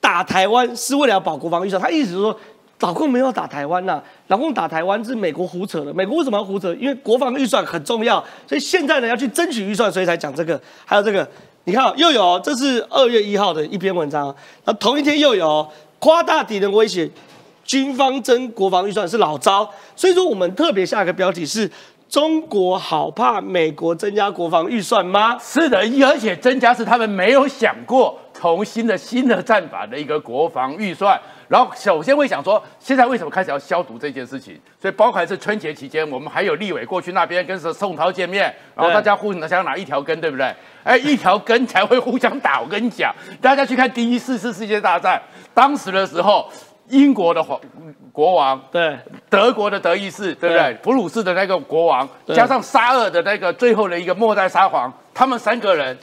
Speaker 1: 打台湾是为了要保国防预算，他意思是说。老共没有打台湾呐、老共打台湾是美国胡扯的。美国为什么要胡扯？因为国防预算很重要，所以现在呢要去争取预算，所以才讲这个。还有这个，你看、又有这是二月一号的一篇文章，那同一天又有夸大敌人威胁，军方争国防预算是老招。所以说我们特别下一个标题是：中国好怕美国增加国防预算吗？
Speaker 2: 是的，而且增加是他们没有想过重新的新的战法的一个国防预算。然后首先会想说，现在为什么开始要消毒这件事情？所以包含是春节期间，我们还有立委过去那边跟宋涛见面，然后大家互相拿一条根，对不对？哎，一条根才会互相打。我跟你讲，大家去看第一次世世界大战，当时的时候，英国的皇国王
Speaker 1: 对，
Speaker 2: 德国的德意志，对不对
Speaker 1: 对？
Speaker 2: 普鲁士的那个国王，加上沙俄的那个最后的一个末代沙皇，他们三个人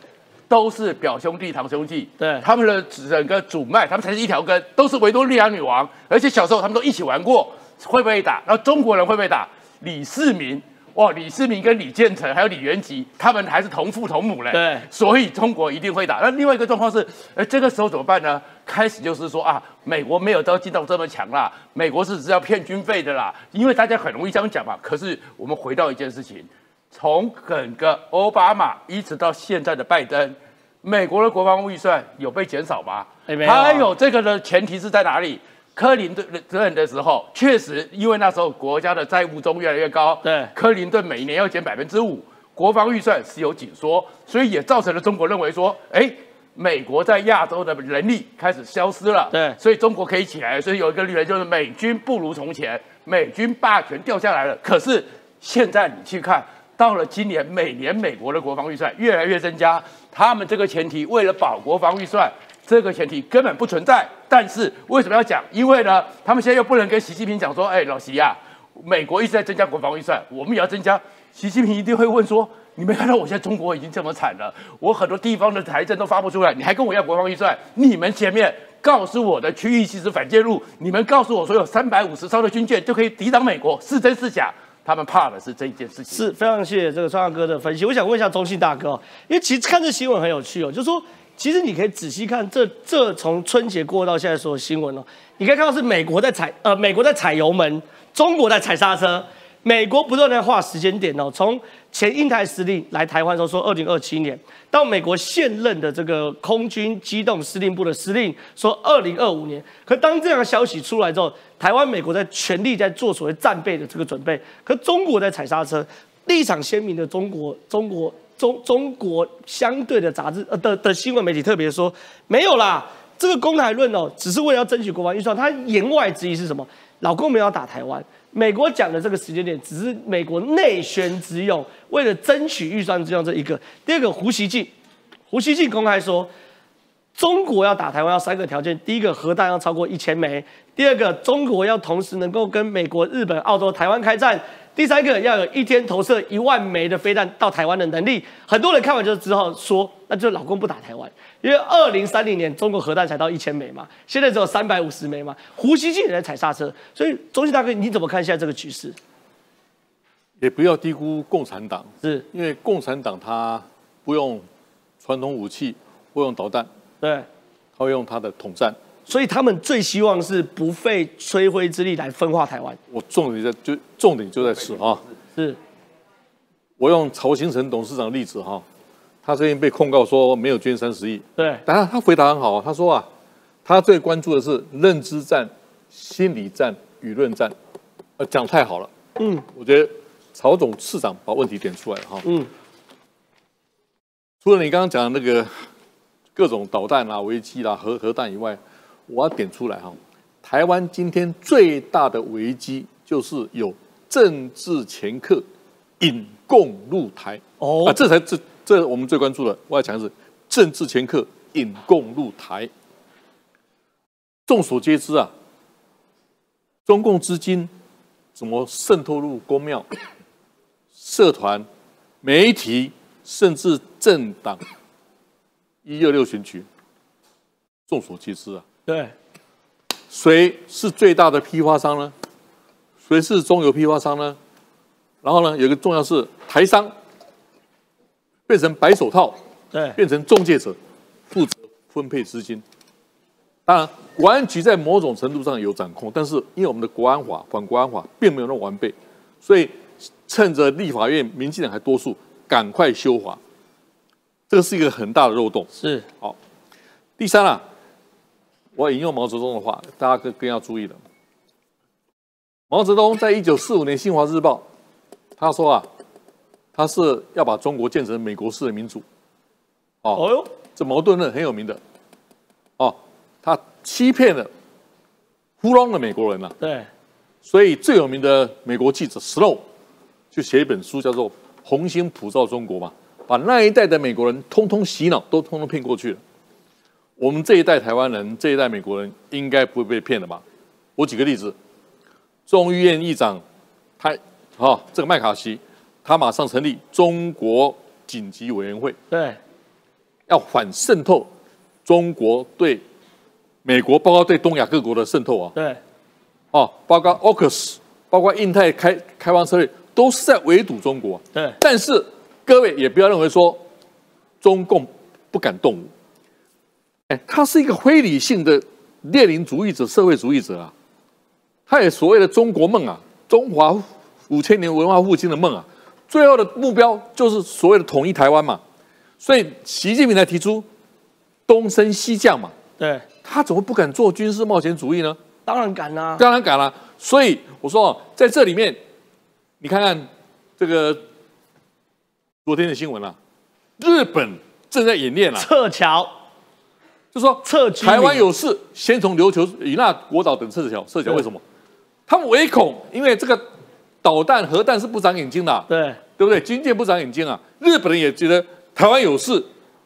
Speaker 2: 都是表兄弟、堂兄弟。
Speaker 1: 对
Speaker 2: 他们的整个主脉，他们才是一条根，都是维多利亚女王，而且小时候他们都一起玩过，会不会打？然后中国人会不会打？李世民。哇，李世民跟李建成还有李元吉，他们还是同父同母嘞。
Speaker 1: 对
Speaker 2: 所以中国一定会打。那另外一个状况是，呃，这个时候怎么办呢？开始就是说啊，美国没有到进到这么强啦，美国是只要骗军费的啦，因为大家很容易这样讲嘛。可是我们回到一件事情，从整个奥巴马一直到现在的拜登，美国的国防预算有被减少吗？
Speaker 1: 哎没有啊
Speaker 2: 还有这个的前提是在哪里？克林顿任的时候，确实因为那时候国家的债务中越来越高，
Speaker 1: 对
Speaker 2: 克林顿每年要减百分之五，国防预算是有紧缩，所以也造成了中国认为说，哎，美国在亚洲的人力开始消失了，
Speaker 1: 对
Speaker 2: 所以中国可以起来，所以有一个理论就是美军不如从前，美军霸权掉下来了。可是现在你去看，到了今年，每年美国的国防预算越来越增加，他们这个前提为了保国防预算。这个前提根本不存在，但是为什么要讲？因为呢，他们现在又不能跟习近平讲说，哎，老习呀、美国一直在增加国防预算，我们也要增加。习近平一定会问说：“你没看到我现在中国已经这么惨了，我很多地方的财政都发不出来，你还跟我要国防预算？你们前面告诉我的区域其实反介入，你们告诉我说有三百五十艘的军舰就可以抵挡美国，是真是假？”他们怕的是这一件事情。
Speaker 1: 是非常谢谢这个川大哥的分析。我想问一下中信大哥，因为其实看这新闻很有趣哦，就是说，其实你可以仔细看这这从春节过到现在所有新闻哦，你可以看到是美国在踩呃美国在踩油门，中国在踩刹车。美国不断在画时间点哦，从前印太司令来台湾的时候说二零二七年，到美国现任的这个空军机动司令部的司令说二零二五年。可当这样的消息出来之后，台湾、美国在全力在做所谓战备的这个准备，可中国在踩刹车，立场鲜明的中国、中国、中中国相对的杂志呃的的新闻媒体特别说没有啦，这个公台论哦，只是为了要争取国防预算，它言外之意是什么？老公们要打台湾。美国讲的这个时间点，只是美国内宣之用，为了争取预算之用这一个。第二个，胡锡进，胡锡进公开说，中国要打台湾要三个条件：第一个，核弹要超过一千枚；第二个，中国要同时能够跟美国、日本、澳洲、台湾开战；第三个，要有一天投射一万枚的飞弹到台湾的能力。很多人看完就只好说，那就老公不打台湾。因为二零三零年中国核弹才到一千枚嘛，现在只有三百五十枚嘛，胡锡进也在踩刹车，所以中信大哥你怎么看现在这个局势？
Speaker 4: 也不要低估共产党，
Speaker 1: 是
Speaker 4: 因为共产党他不用传统武器，不用导弹，
Speaker 1: 对，
Speaker 4: 他会用他的统战。
Speaker 1: 所以他们最希望是不费吹灰之力来分化台湾。
Speaker 4: 我重点在就重点就在此啊，
Speaker 1: 是。
Speaker 4: 我用曹新成董事长的例子哈。他最近被控告说没有捐三十亿，
Speaker 1: 对，
Speaker 4: 但他他回答很好，他说啊，他最关注的是认知战、心理战、舆论战，呃，讲太好了，嗯，我觉得曹总市长把问题点出来了哈，嗯，除了你刚刚讲的那个各种导弹啦、危机啦、核核弹以外，我要点出来哈，台湾今天最大的危机就是有政治掮客引共入台，哦，啊，这才这。这我们最关注的，我要讲的是政治掮客引共入台。众所皆知啊，中共资金怎么渗透入公庙、社团、媒体，甚至政党？一二六选举，众所皆知啊。
Speaker 1: 对，
Speaker 4: 谁是最大的批发商呢？谁是中油批发商呢？然后呢，有一个重要是台商。变成白手套，
Speaker 1: 对，
Speaker 4: 变成中介者，负责分配资金。当然，国安局在某种程度上有掌控，但是因为我们的国安法、反国安法并没有那么完备，所以趁着立法院民进党还多数，赶快修法。这个是一个很大的漏洞。
Speaker 1: 是
Speaker 4: 好。第三啊，我引用毛泽东的话，大家更更要注意了。毛泽东在一九四五年《新华日报》他说啊。他是要把中国建成美国式的民主，哦，这矛盾论很有名的，哦，他欺骗了、糊弄了美国人啊。
Speaker 1: 对，
Speaker 4: 所以最有名的美国记者 Slow 就写一本书，叫做《红星普照中国》嘛，把那一代的美国人通通洗脑，都通通骗过去了。我们这一代台湾人，这一代美国人应该不会被骗了吧？我举个例子，众议院议长他，哦，这个麦卡锡。他马上成立中国紧急委员会，
Speaker 1: 对，
Speaker 4: 要反渗透中国对美国，包括对东亚各国的渗透啊，
Speaker 1: 对，
Speaker 4: 哦，包括 AUKUS，包括印太开开放策略，都是在围堵中国。
Speaker 1: 对，
Speaker 4: 但是各位也不要认为说中共不敢动武，哎，他是一个非理性的列宁主义者、社会主义者啊，他也所谓的中国梦啊，中华五千年文化复兴的梦啊。最后的目标就是所谓的统一台湾嘛，所以习近平才提出东升西降嘛。
Speaker 1: 对，
Speaker 4: 他怎么不敢做军事冒险主义呢？
Speaker 1: 当然敢啦，
Speaker 4: 当然敢啦。所以我说，在这里面，你看看这个昨天的新闻啊，日本正在演练了
Speaker 1: 撤侨，
Speaker 4: 就说
Speaker 1: 撤
Speaker 4: 台湾有事，先从琉球、与那国岛等撤侨。撤侨为什么？他们唯恐因为这个。导弹、核弹是不长眼睛的，
Speaker 1: 对
Speaker 4: 对不对？军舰不长眼睛啊！日本人也觉得台湾有事，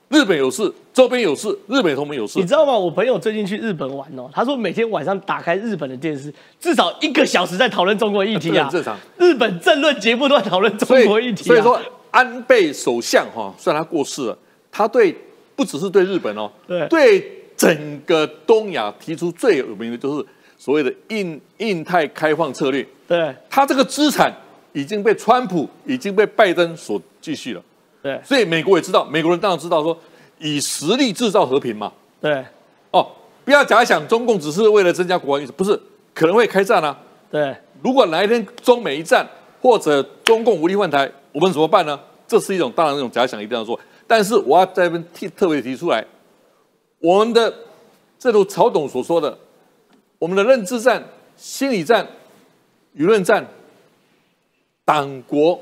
Speaker 4: 日本有事，周边有事，日本同盟有事。
Speaker 1: 你知道吗？我朋友最近去日本玩哦，他说每天晚上打开日本的电视，至少一个小时在讨论中国议题啊。
Speaker 4: 正常。
Speaker 1: 日本政论节目都在讨论中国议题。
Speaker 4: 所以说，安倍首相哈，虽然他过世了，他对不只是对日本哦，
Speaker 1: 对
Speaker 4: 对整个东亚提出最有名的就是所谓的印印太开放策略。
Speaker 1: 对
Speaker 4: 他这个资产已经被川普、已经被拜登所继续了。
Speaker 1: 对
Speaker 4: 所以美国也知道，美国人当然知道说，以实力制造和平嘛。
Speaker 1: 对
Speaker 4: 哦，不要假想中共只是为了增加国防预算，不是，可能会开战啊。
Speaker 1: 对
Speaker 4: 如果哪一天中美一战，或者中共无力换台，我们怎么办呢？这是一种当然一种假想，一定要做。但是我要在这边提特别提出来，我们的正如曹董所说的，我们的认知战、心理战、舆论战、党国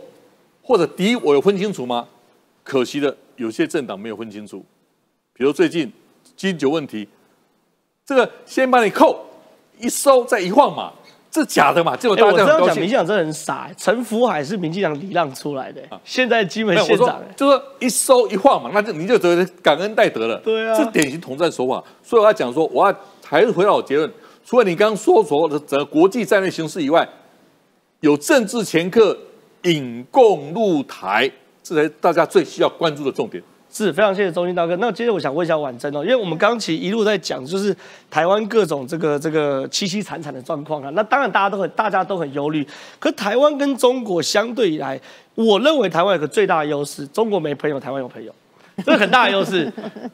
Speaker 4: 或者敌我有分清楚吗？可惜的，有些政党没有分清楚。比如最近金九问题，这个先把你扣，一收再一晃嘛，这假的嘛，
Speaker 1: 哎，
Speaker 4: 大
Speaker 1: 我这样。讲民进党真的很傻、欸，陈福海是民进党礼让出来的、欸现在基本
Speaker 4: 没有，我说
Speaker 1: 县长、欸，
Speaker 4: 就说一收一晃嘛，那就你就觉得感恩戴德了。
Speaker 1: 对啊
Speaker 4: 这典型统战手法。所以我要讲说，我要还是回到我结论，除了你刚刚说所有的整个国际战略形势以外，有政治掮客引共入台，这才是大家最需要关注的重点。
Speaker 1: 是非常谢谢中心大哥。那接着我想问一下婉珍哦，因为我们刚其实一路在讲，就是台湾各种这个这个凄凄惨惨的状况啊。那当然大家都很大家都很忧虑，可台湾跟中国相对以来，我认为台湾有个最大的优势，中国没朋友，台湾有朋友。这是很大的优势，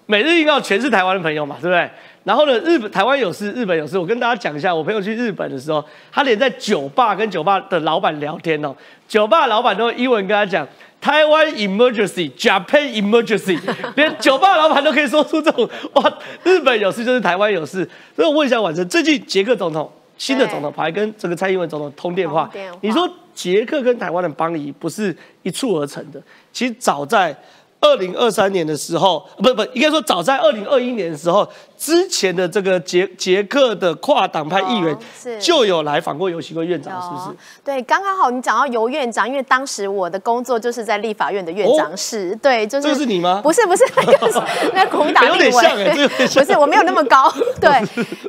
Speaker 1: 每日印澳全是台湾的朋友嘛，对不对？然后呢，日本台湾有事，日本有事。我跟大家讲一下，我朋友去日本的时候，他连在酒吧跟酒吧的老板聊天哦，酒吧老板都用英文跟他讲台湾 emergency、Japan emergency，连酒吧老板都可以说出这种哇，日本有事就是台湾有事。所以我问一下婉珍，最近捷克总统新的总统跑来跟这个蔡英文总统通电话
Speaker 5: 通电话，
Speaker 1: 你说捷克跟台湾的邦谊不是一蹴而成的，其实早在。二零二三年的时候，不不，应该说早在二零二一年的时候，之前的这个捷捷克的跨党派议员就有来访过游锡辉院长，是不是？
Speaker 5: 对，刚刚好你讲到游院长，因为当时我的工作就是在立法院的院长室，对，就是
Speaker 1: 这个是你吗？
Speaker 5: 不是不是，那个是那个国民党
Speaker 1: 有点
Speaker 5: 立委。
Speaker 1: 像。哎
Speaker 5: 不是我没有那么高。对，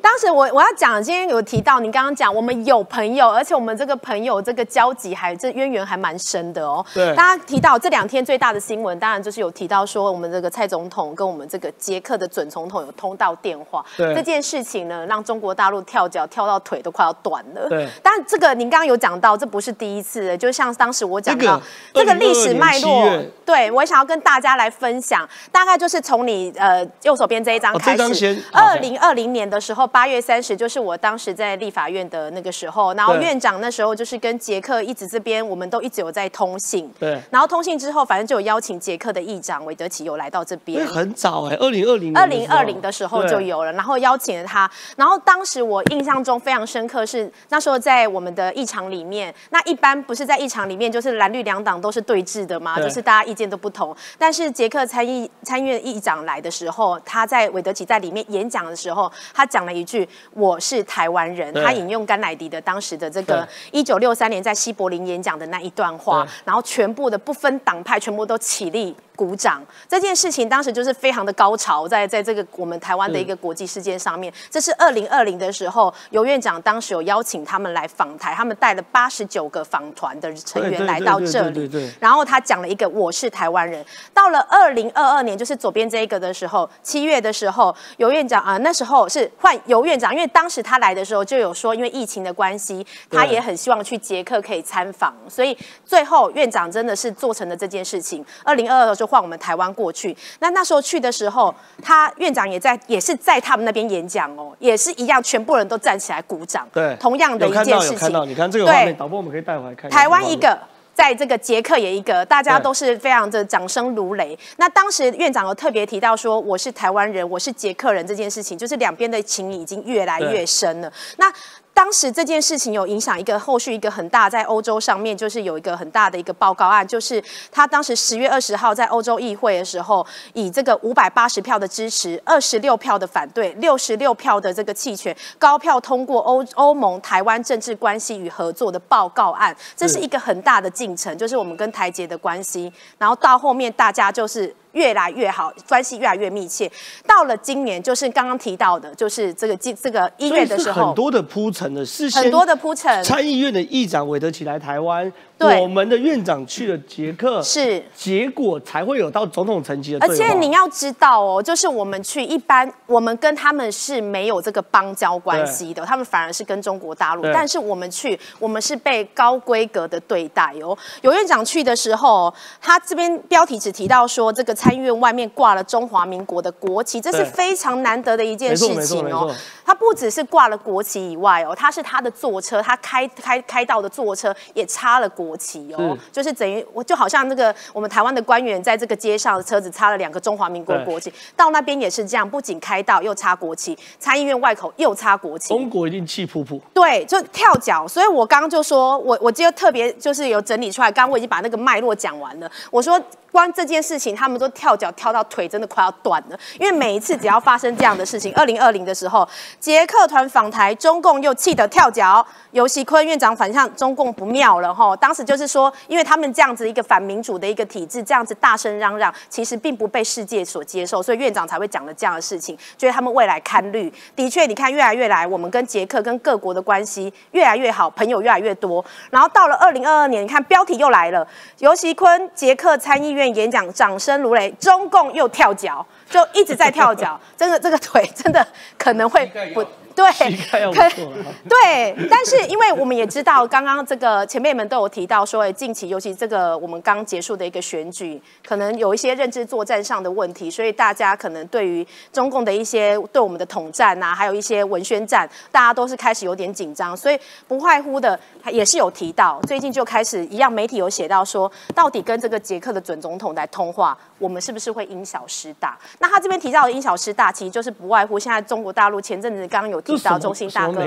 Speaker 5: 当时我我要讲，今天有提到你刚刚讲，我们有朋友，而且我们这个朋友这个交集还这渊源还蛮深的哦。
Speaker 1: 对。
Speaker 5: 大家提到这两天最大的新闻，当然就是有提到说我们这个蔡总统跟我们这个捷克的准总统有通道电话，这件事情呢，让中国大陆跳脚跳到腿都快要断了。
Speaker 1: 对
Speaker 5: 但这个您刚刚有讲到，这不是第一次了，就像当时我讲到
Speaker 1: 这个
Speaker 5: 这个历史脉络
Speaker 1: 年7月，
Speaker 5: 对我也想要跟大家来分享，大概就是从你呃右手边这一张
Speaker 1: 哦
Speaker 5: 开始。
Speaker 1: 好
Speaker 5: 二零二零年的时候，八月三十，就是我当时在立法院的那个时候，然后院长那时候就是跟捷克一直这边，我们都一直有在通信。
Speaker 1: 对
Speaker 5: 然后通信之后，反正就有邀请捷克的议长韦德奇有来到这边。
Speaker 1: 很早哎、二零二零
Speaker 5: 二零二零的时候就有了，然后邀请了他，然后当时我印象中非常深刻是那时候在我们的议场里面，那一般不是在议场里面就是蓝绿两党都是对峙的嘛，就是大家意见都不同，但是捷克参议参议院议长来的时候，他在韦德奇在里面演讲的时候，他讲了一句“我是台湾人”，他引用甘乃迪的当时的这个一九六三年在西柏林演讲的那一段话，然后全部的不分党派全部都起立鼓掌。这件事情当时就是非常的高潮，在在这个我们台湾的一个国际事件上面，这是二零二零的时候，尤院长当时有邀请他们来访台，他们带了八十九个访团的成员来到这里然后他讲了一个我是台湾人。到了二零二二年，就是左边这一个的时候，七月的时候，尤院长啊、那时候是换尤院长，因为当时他来的时候就有说，因为疫情的关系，他也很希望去捷克可以参访，所以最后院长真的是做成了这件事情。二零二二就换我们台湾过去，那那时候去的时候，他院长也在，也是在他们那边演讲哦，也是一样，全部人都站起来鼓掌，
Speaker 1: 对，
Speaker 5: 同样的一件事
Speaker 1: 到有看到，
Speaker 5: 情。
Speaker 1: 你看这个画面，
Speaker 5: 对
Speaker 1: 导播我们可以带回来看。
Speaker 5: 台湾一个。在这个捷克也一个，大家都是非常的掌声如雷。那当时院长有特别提到说，我是台湾人，我是捷克人这件事情，就是两边的情谊已经越来越深了。那当时这件事情有影响一个后续一个很大，在欧洲上面就是有一个很大的一个报告案，就是他当时十月二十号在欧洲议会的时候，以这个五百八十票的支持，二十六票的反对，六十六票的这个弃权，高票通过欧欧盟台湾政治关系与合作的报告案，这是一个很大的进程，就是我们跟台捷的关系。然后到后面大家就是。越来越好，关系越来越密切。到了今年，就是刚刚提到的，就是这个这个一月的时候，
Speaker 1: 很多的铺陈的，事情
Speaker 5: 很多的铺陈。
Speaker 1: 参议院的议长韦德奇来台湾。我们的院长去了捷克，
Speaker 5: 是
Speaker 1: 结果才会有到总统层级的。
Speaker 5: 而且你要知道哦，就是我们去一般，我们跟他们是没有这个邦交关系的，他们反而是跟中国大陆。但是我们去，我们是被高规格的对待哦。有院长去的时候，他这边标题只提到说，这个参议院外面挂了中华民国的国旗，这是非常难得的一件事情哦。他不只是挂了国旗以外哦，他是他的坐车，他开开开到的坐车也插了国。旗哦，就是等于我就好像那个我们台湾的官员在这个街上的车子插了两个中华民国国旗，到那边也是这样，不仅开道又插国旗，参议院外口又插国旗，
Speaker 1: 中国一定气噗噗。
Speaker 5: 对，就跳脚，所以我刚刚就说我我今天特别就是有整理出来，刚刚我已经把那个脉络讲完了，我说。光这件事情，他们都跳脚跳到腿真的快要断了。因为每一次只要发生这样的事情，二零二零的时候，捷克团访台，中共又气得跳脚。尤锡坤院长反向中共不妙了哈。当时就是说，因为他们这样子一个反民主的一个体制，这样子大声嚷嚷，其实并不被世界所接受，所以院长才会讲了这样的事情，觉得他们未来堪虑。的确，你看越来越来，我们跟捷克跟各国的关系越来越好，朋友越来越多。然后到了二零二二年，你看标题又来了，尤锡坤捷克参议院。演讲掌声如雷，中共又跳脚，就一直在跳脚，真的这个腿真的可能会不。对，对，但是因为我们也知道，刚刚这个前辈们都有提到说，近期尤其这个我们刚结束的一个选举，可能有一些认知作战上的问题，所以大家可能对于中共的一些对我们的统战啊，还有一些文宣战，大家都是开始有点紧张，所以不外乎的也是有提到，最近就开始一样，媒体有写到说，到底跟这个捷克的准总统来通话，我们是不是会因小失大？那他这边提到的因小失大，其实就是不外乎现在中国大陆前阵子刚刚有。提到中心大哥。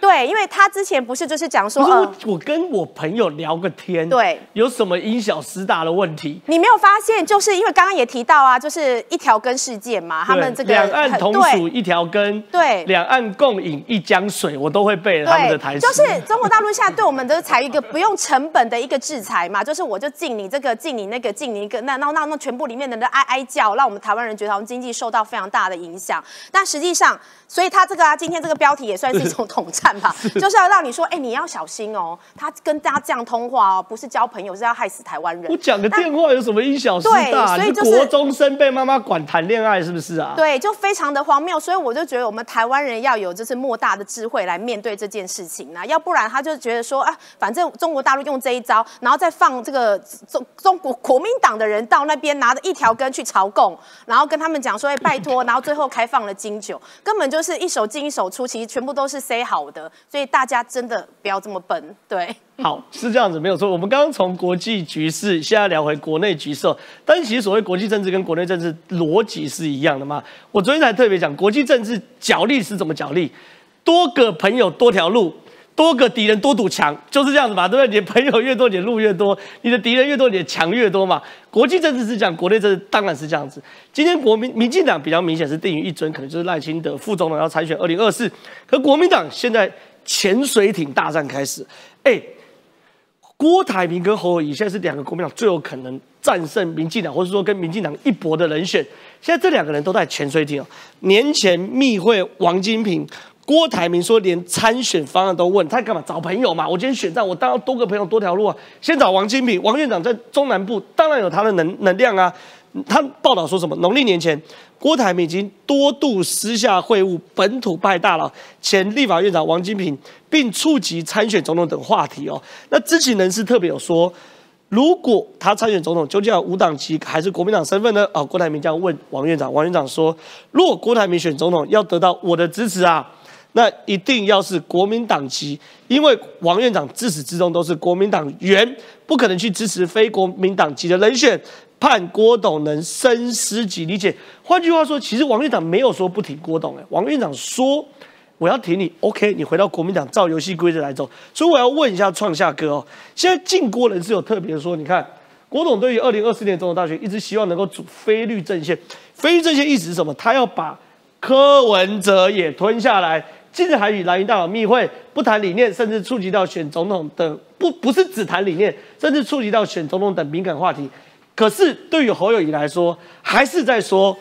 Speaker 5: 对，因为他之前不是就是讲说，
Speaker 1: 我我跟我朋友聊个天，
Speaker 5: 对，
Speaker 1: 有什么因小失大的问题？
Speaker 5: 你没有发现，就是因为刚刚也提到啊，就是一条根事件嘛，他们这个
Speaker 1: 两岸同属一条根，
Speaker 5: 对，
Speaker 1: 两岸共饮一江水，我都会背他们的台词。
Speaker 5: 就是中国大陆现在对我们都采一个不用成本的一个制裁嘛，就是我就禁你这个，禁你那个，禁你一个，那那那那全部里面的人哀哀叫，让我们台湾人觉得我们经济受到非常大的影响。但实际上，所以他这个啊，今天这个标题也算是一种 统战吧，就是要。让你说，哎，你要小心哦。他跟大家这样通话哦，不是交朋友，是要害死台湾人。
Speaker 1: 我讲个电话有什么因小失大？所以就是国中生被妈妈管谈恋爱，是不是啊？
Speaker 5: 对，就非常的荒谬。所以我就觉得我们台湾人要有就是莫大的智慧来面对这件事情啊，要不然他就觉得说啊，反正中国大陆用这一招，然后再放这个中中国国民党的人到那边拿着一条根去朝贡，然后跟他们讲说，哎，拜托，然后最后开放了金九，根本就就是一手进一手出，其实全部都是 say 好的，所以大家。真的不要这么笨，对。
Speaker 1: 好，是这样子，没有错。我们刚刚从国际局势，现在聊回国内局势。但其实所谓国际政治跟国内政治逻辑是一样的嘛？我昨天才特别讲，国际政治角力是怎么角力？多个朋友多条路，多个敌人多堵墙，就是这样子嘛，对不对？你的朋友越多，你的路越多；你的敌人越多，你的墙越多嘛。国际政治是讲，国内政治当然是这样子。今天国民民进党比较明显是定于一尊，可能就是赖清德副总统要参选二零二四，可国民党现在。潜水艇大战开始，哎，郭台铭跟侯友宜现在是两个国民党最有可能战胜民进党，或者说跟民进党一搏的人选。现在这两个人都在潜水艇哦。年前密会王金平，郭台铭说连参选方案都问他干嘛？找朋友嘛。我今天选战，我当然多个朋友多条路啊。先找王金平，王院长在中南部当然有他的能能量啊。他报道说什么？农历年前。郭台铭已经多度私下会晤本土派大佬、前立法院长王金平，并触及参选总统等话题哦。那知情人士特别有说，如果他参选总统，究竟要无党籍还是国民党身份呢？哦，郭台铭这样问王院长，王院长说，如果郭台铭选总统，要得到我的支持啊，那一定要是国民党籍，因为王院长自始至终都是国民党员，不可能去支持非国民党籍的人选。盼郭董能深思及理解。换句话说，其实王院长没有说不挺郭董，哎，王院长说我要挺你，OK，你回到国民党照游戏规则来走。所以我要问一下创夏哥哦，现在进郭人是有特别说，你看郭董对于二零二四年总统大选一直希望能够组非律阵线，非律阵线意思是什么？他要把柯文哲也吞下来。近日还与蓝营大佬密会，不谈理念，甚至触及到选总统的不不是只谈理念，甚至触及到选总统等敏感话题。可是对于侯友谊来说，还是在说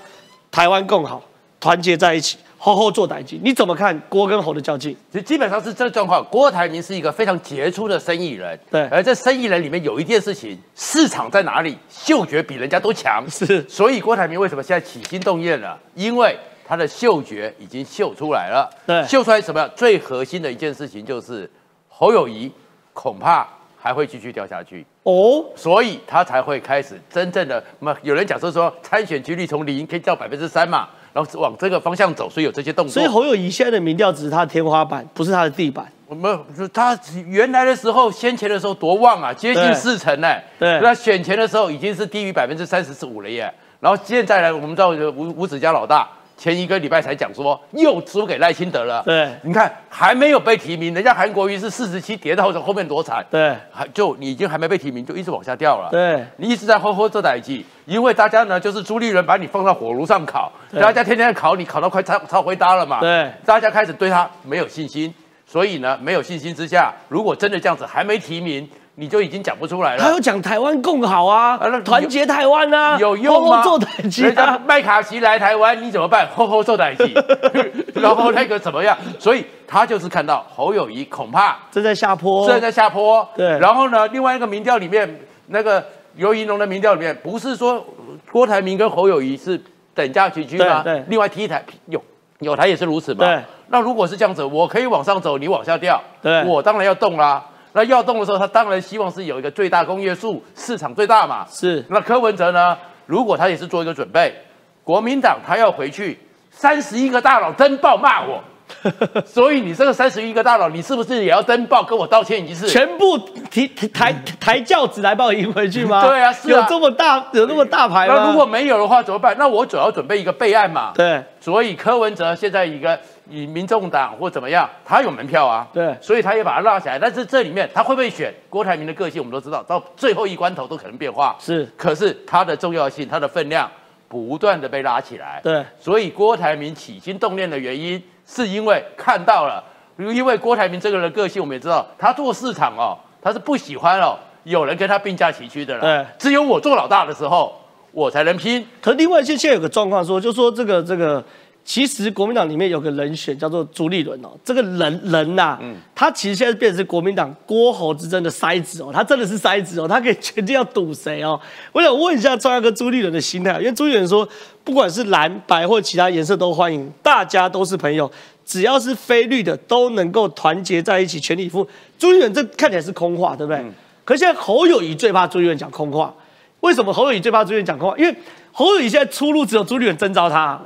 Speaker 1: 台湾更好，团结在一起，好好做代际。你怎么看郭跟侯的较劲？
Speaker 2: 其实基本上是这个状况。郭台铭是一个非常杰出的生意人，
Speaker 1: 对
Speaker 2: 而这生意人里面有一件事情，市场在哪里，嗅觉比人家都强，
Speaker 1: 是
Speaker 2: 所以郭台铭为什么现在起心动念了？因为他的嗅觉已经嗅出来了。
Speaker 1: 对
Speaker 2: 嗅出来什么？最核心的一件事情就是侯友谊恐怕还会继续掉下去。
Speaker 1: 哦，
Speaker 2: 所以他才会开始真正的，那么有人讲说说参选几率从零可以到百分之三嘛，然后往这个方向走，所以有这些动作。
Speaker 1: 所以侯友谊现在的民调只是他的天花板，不是他的地板。
Speaker 2: 我们他原来的时候，先前的时候多旺啊，接近四成呢。
Speaker 1: 对
Speaker 2: 那选前的时候已经是低于百分之三十五了耶。然后现在呢，我们知道吴吴子嘉老大前一个礼拜才讲说又输给赖清德了。
Speaker 1: 对
Speaker 2: 你看还没有被提名，人家韩国瑜是四十七跌到后面多惨。
Speaker 1: 对
Speaker 2: 还就你已经还没被提名，就一直往下掉了。
Speaker 1: 对
Speaker 2: 你一直在呵呵这代际，因为大家呢就是朱立伦把你放到火炉上烤，大家天天烤你，烤到快超超回搭了嘛。
Speaker 1: 对
Speaker 2: 大家开始对他没有信心，所以呢，没有信心之下，如果真的这样子还没提名，你就已经讲不出来了。
Speaker 1: 他有讲台湾更好啊团结台湾啊，
Speaker 2: 有用吗？
Speaker 1: 做代际
Speaker 2: 人家
Speaker 1: 啊。
Speaker 2: 麦卡锡来台湾，你怎么办？吼吼做台积，然后那个怎么样？所以他就是看到侯友谊恐怕
Speaker 1: 正在下坡，
Speaker 2: 正在下坡。
Speaker 1: 对
Speaker 2: 然后呢，另外一个民调里面，那个尤怡农的民调里面，不是说郭台铭跟侯友谊是等价齐驱吗？
Speaker 1: 对对
Speaker 2: 另外 T 台有有台也是如此嘛。
Speaker 1: 对。
Speaker 2: 那如果是这样子，我可以往上走，你往下掉，
Speaker 1: 对
Speaker 2: 我当然要动啦。那要动的时候，他当然希望是有一个最大公约数，市场最大嘛。
Speaker 1: 是
Speaker 2: 那柯文哲呢？如果他也是做一个准备，国民党他要回去，三十一个大佬登报骂我，所以你这个三十一个大佬，你是不是也要登报跟我道歉一次？
Speaker 1: 全部提提抬抬轿子来把我迎回去吗？
Speaker 2: 对啊是啊
Speaker 1: 有这么大有那么大牌吗？
Speaker 2: 那如果没有的话怎么办？那我主要准备一个备案嘛。
Speaker 1: 对
Speaker 2: 所以柯文哲现在一个以民众党或怎么样，他有门票啊，
Speaker 1: 对
Speaker 2: 所以他也把他拉起来。但是这里面他会不会选郭台铭的个性，我们都知道，到最后一关头都可能变化。
Speaker 1: 是
Speaker 2: 可是他的重要性、他的分量不断的被拉起来。
Speaker 1: 对
Speaker 2: 所以郭台铭起心动念的原因，是因为看到了，因为郭台铭这个人个性，我们也知道，他做市场哦，他是不喜欢哦有人跟他并驾齐驱的了。
Speaker 1: 对
Speaker 2: 只有我做老大的时候，我才能拼。
Speaker 1: 可另外现现在有个状况说，就说这个这个，其实国民党里面有个人选叫做朱立伦哦，这个人人呐、他其实现在变成是国民党郭侯之争的筛子哦，他真的是筛子哦，他可以决定要赌谁哦。我想问一下庄亚跟朱立伦的心态，因为朱立伦说，不管是蓝白或其他颜色都欢迎，大家都是朋友。只要是非绿的都能够团结在一起，全力以赴。朱立伦这看起来是空话，对不对？可是现在侯友谊最怕朱立伦讲空话，为什么侯友谊最怕朱立伦讲空话？因为侯友谊现在出路只有朱立伦征召他，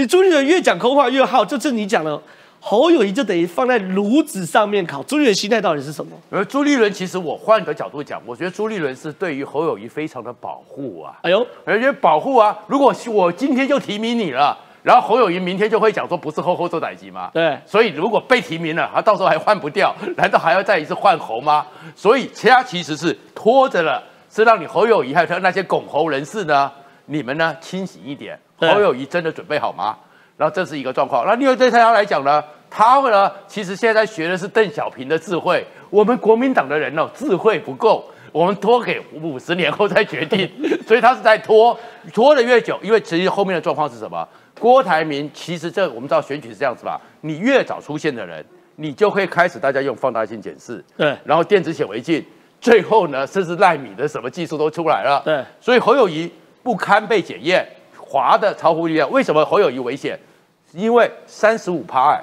Speaker 1: 你朱立伦越讲空话越好，就是你讲了，侯友谊就等于放在炉子上面烤。朱立伦心态到底是什么？
Speaker 2: 而朱立伦，其实我换个角度讲，我觉得朱立伦是对于侯友谊非常的保护啊，
Speaker 1: 哎呦，
Speaker 2: 而且保护啊。如果我今天就提名你了，然后侯友谊明天就会讲说不是侯侯做歹级吗？
Speaker 1: 对
Speaker 2: 所以如果被提名了，他到时候还换不掉，难道还要再一次换侯吗？所以他其实是拖着了，是让你侯友谊还有他那些拱侯人士呢，你们呢清醒一点。
Speaker 1: 对。
Speaker 2: 侯友谊真的准备好吗？然后这是一个状况。那另外对他来讲呢，他呢其实现在学的是邓小平的智慧，我们国民党的人哦智慧不够。我们拖给五十年后再决定，所以他是在拖，拖的越久，因为其实后面的状况是什么？郭台铭其实这我们知道选举是这样子吧，你越早出现的人，你就会开始大家用放大镜检视，
Speaker 1: 对。
Speaker 2: 然后电子显微镜，最后呢，甚至纳米的什么技术都出来了，
Speaker 1: 对。
Speaker 2: 所以侯友谊不堪被检验，滑的超乎预料。为什么侯友谊危险？因为三十五趴，哎，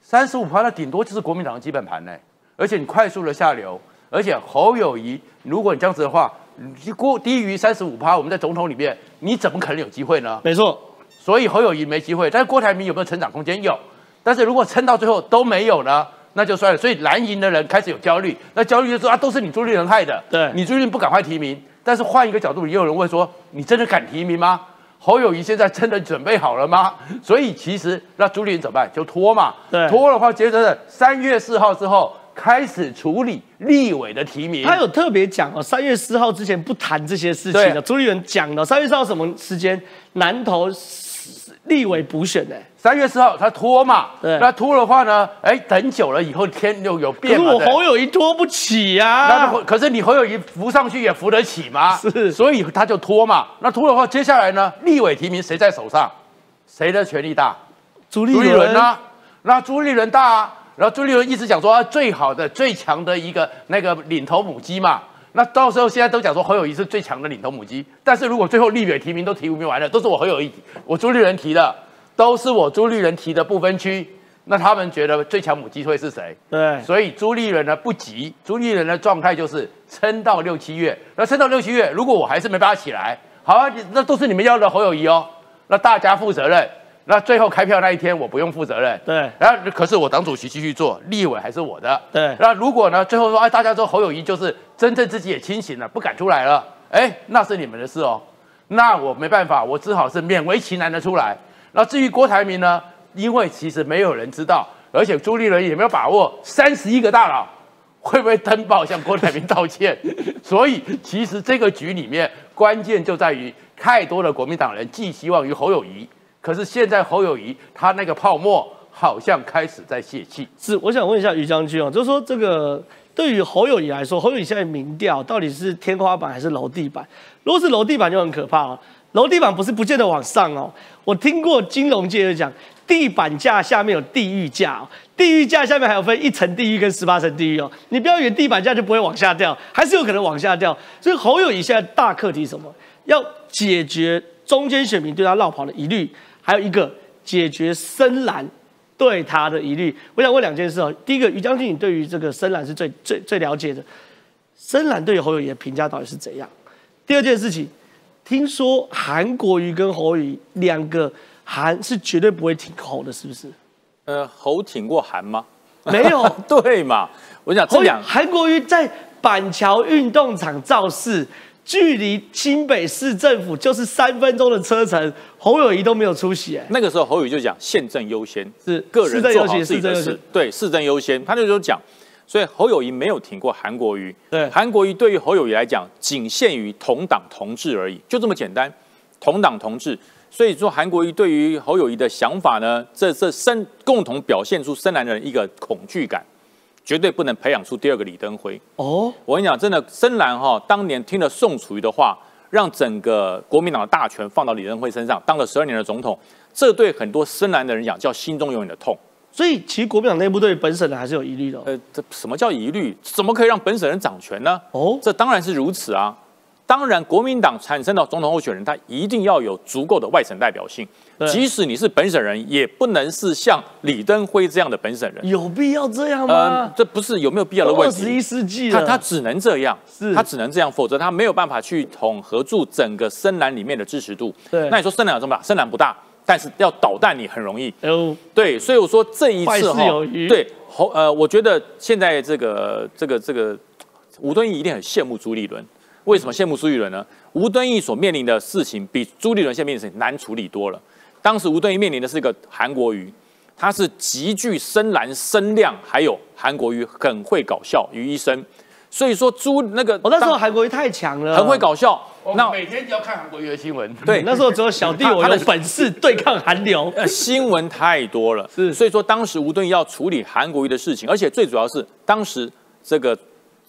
Speaker 2: 三十五趴，那顶多就是国民党的基本盘呢。而且你快速的下流，而且侯友谊，如果你这样子的话，你过低于三十五趴，我们在总统里面，你怎么可能有机会呢？
Speaker 1: 没错，
Speaker 2: 所以侯友谊没机会，但是郭台铭有没有成长空间？有，但是如果撑到最后都没有呢，那就算了。所以蓝营的人开始有焦虑，那焦虑就说啊，都是你朱立伦害的，
Speaker 1: 对
Speaker 2: 你朱立伦不赶快提名。但是换一个角度，也有人问说，你真的敢提名吗？侯友谊现在真的准备好了吗？所以其实那朱立伦怎么办？就拖嘛，
Speaker 1: 对
Speaker 2: 拖的话，接着三月四号之后开始处理立委的提名。
Speaker 1: 他有特别讲哦，三月四号之前不谈这些事情的。朱立伦讲了，三月四号什么时间？南投立委补选呢、
Speaker 2: 三月四号他拖嘛，
Speaker 1: 对
Speaker 2: 那拖的话呢，哎，等久了以后天又有
Speaker 1: 可
Speaker 2: 变嘛，对
Speaker 1: 是我侯友谊拖不起呀、
Speaker 2: 那侯可是你侯友谊扶上去也扶得起吗？
Speaker 1: 是
Speaker 2: 所以他就拖嘛。那拖的话，接下来呢，立委提名谁在手上？谁的权力大？
Speaker 1: 朱立
Speaker 2: 伦
Speaker 1: 伦
Speaker 2: 啊，那朱立伦大啊，然后朱立伦一直讲说、啊、最好的、最强的一个那个领头母鸡嘛。那到时候现在都讲说侯友谊是最强的领头母鸡，但是如果最后立委提名都提名完了，都是我侯友谊、我朱立伦提的，都是我朱立伦提的不分区，那他们觉得最强母鸡会是谁？
Speaker 1: 对，
Speaker 2: 所以朱立伦呢不急，朱立伦的状态就是撑到六七月，那撑到六七月，如果我还是没办法起来，好啊，那都是你们要的侯友谊哦，那大家负责任，那最后开票那一天我不用负责任，
Speaker 1: 对。
Speaker 2: 然后可是我党主席继续做，立委还是我的，
Speaker 1: 对。
Speaker 2: 那如果呢最后说哎大家说侯友谊就是真正自己也清醒了，不敢出来了，哎那是你们的事哦，那我没办法，我只好是勉为其难的出来。那至于郭台铭呢，因为其实没有人知道，而且朱立伦也没有把握三十一个大佬会不会登报向郭台铭道歉，所以其实这个局里面关键就在于太多的国民党人寄希望于侯友谊，可是现在侯友谊他那个泡沫好像开始在泄气。
Speaker 1: 是我想问一下于将军哦，就是说这个对于侯友谊来说，侯友谊现在民调到底是天花板还是楼地板？如果是楼地板就很可怕哦，楼地板不是不见得往上哦。我听过金融界就讲，地板价下面有地狱价哦，地狱价下面还有分一层地狱跟十八层地狱哦。你不要以为地板价就不会往下掉，还是有可能往下掉。所以侯友谊现在大课题什么？要解决中间选民对他绕跑的疑虑，还有一个解决深蓝对他的疑虑。我想问两件事哦。第一个，于将军，你对于这个深蓝是最最最了解的，深蓝对于侯友谊的评价到底是怎样？第二件事情，听说韩国瑜跟侯友谊两个韩是绝对不会挺侯的，是不是？
Speaker 3: 呃，侯挺过韩吗？
Speaker 1: 没有，
Speaker 3: 对嘛？我想这
Speaker 1: 侯
Speaker 3: 两
Speaker 1: 韩国瑜在板桥运动场造势，距离新北市政府就是三分钟的车程，侯友谊都没有出席，哎，
Speaker 3: 那个时候侯友宜就讲宪政优先，
Speaker 1: 是
Speaker 3: 个人做好自己的事。对，市政优先，他那时候讲，所以侯友谊没有挺过韩国瑜，
Speaker 1: 对。
Speaker 3: 韩国瑜对于侯友谊来讲，仅限于同党同志而已，就这么简单，同党同志。所以说，韩国瑜对于侯友谊的想法呢，这这深共同表现出深蓝人一个恐惧感，绝对不能培养出第二个李登辉。
Speaker 1: 哦，
Speaker 3: 我跟你讲，真的，深蓝哈、当年听了宋楚瑜的话，让整个国民党的大权放到李登辉身上，当了十二年的总统，这对很多深蓝的人讲叫心中永远的痛。
Speaker 1: 所以其实国民党内部对本省人还是有疑虑的哦。
Speaker 3: 呃，这什么叫疑虑？怎么可以让本省人掌权呢？
Speaker 1: 哦
Speaker 3: 这当然是如此啊。当然，国民党产生的总统候选人，他一定要有足够的外省代表性。即使你是本省人，也不能是像李登辉这样的本省人。
Speaker 1: 有必要这样
Speaker 3: 呃
Speaker 1: 吗？，
Speaker 3: 这不是有没有必要的问题。
Speaker 1: 二十一世纪了，
Speaker 3: 他他只能这样，
Speaker 1: 是
Speaker 3: 他只能这样，否则他没有办法去统合住整个深蓝里面的支持度。
Speaker 1: 对
Speaker 3: 那你说深蓝有这么大？深蓝不大，但是要捣蛋你很容易。
Speaker 1: 哦，
Speaker 3: 对，所以我说这一次哈，对侯呃，我觉得现在这个这个这个吴敦义一定很羡慕朱立伦。为什么羡慕朱立伦呢？吴敦义所面临的事情比朱立伦现在面临的事情难处理多了。当时吴敦义面临的是一个韩国瑜，他是极具深蓝声量，还有韩国瑜很会搞笑于一身。所以说朱那个
Speaker 1: 我、哦那时候
Speaker 3: 当
Speaker 1: 韩国瑜太强了，
Speaker 3: 很会。搞笑，那
Speaker 2: 我每天只要看韩国瑜的新闻，
Speaker 3: 对
Speaker 1: 那时候只有小弟我
Speaker 3: 他他的
Speaker 1: 有本事对抗韩流。
Speaker 3: 呃，新闻太多了，
Speaker 1: 是
Speaker 3: 所以说当时吴敦义要处理韩国瑜的事情，而且最主要是当时这个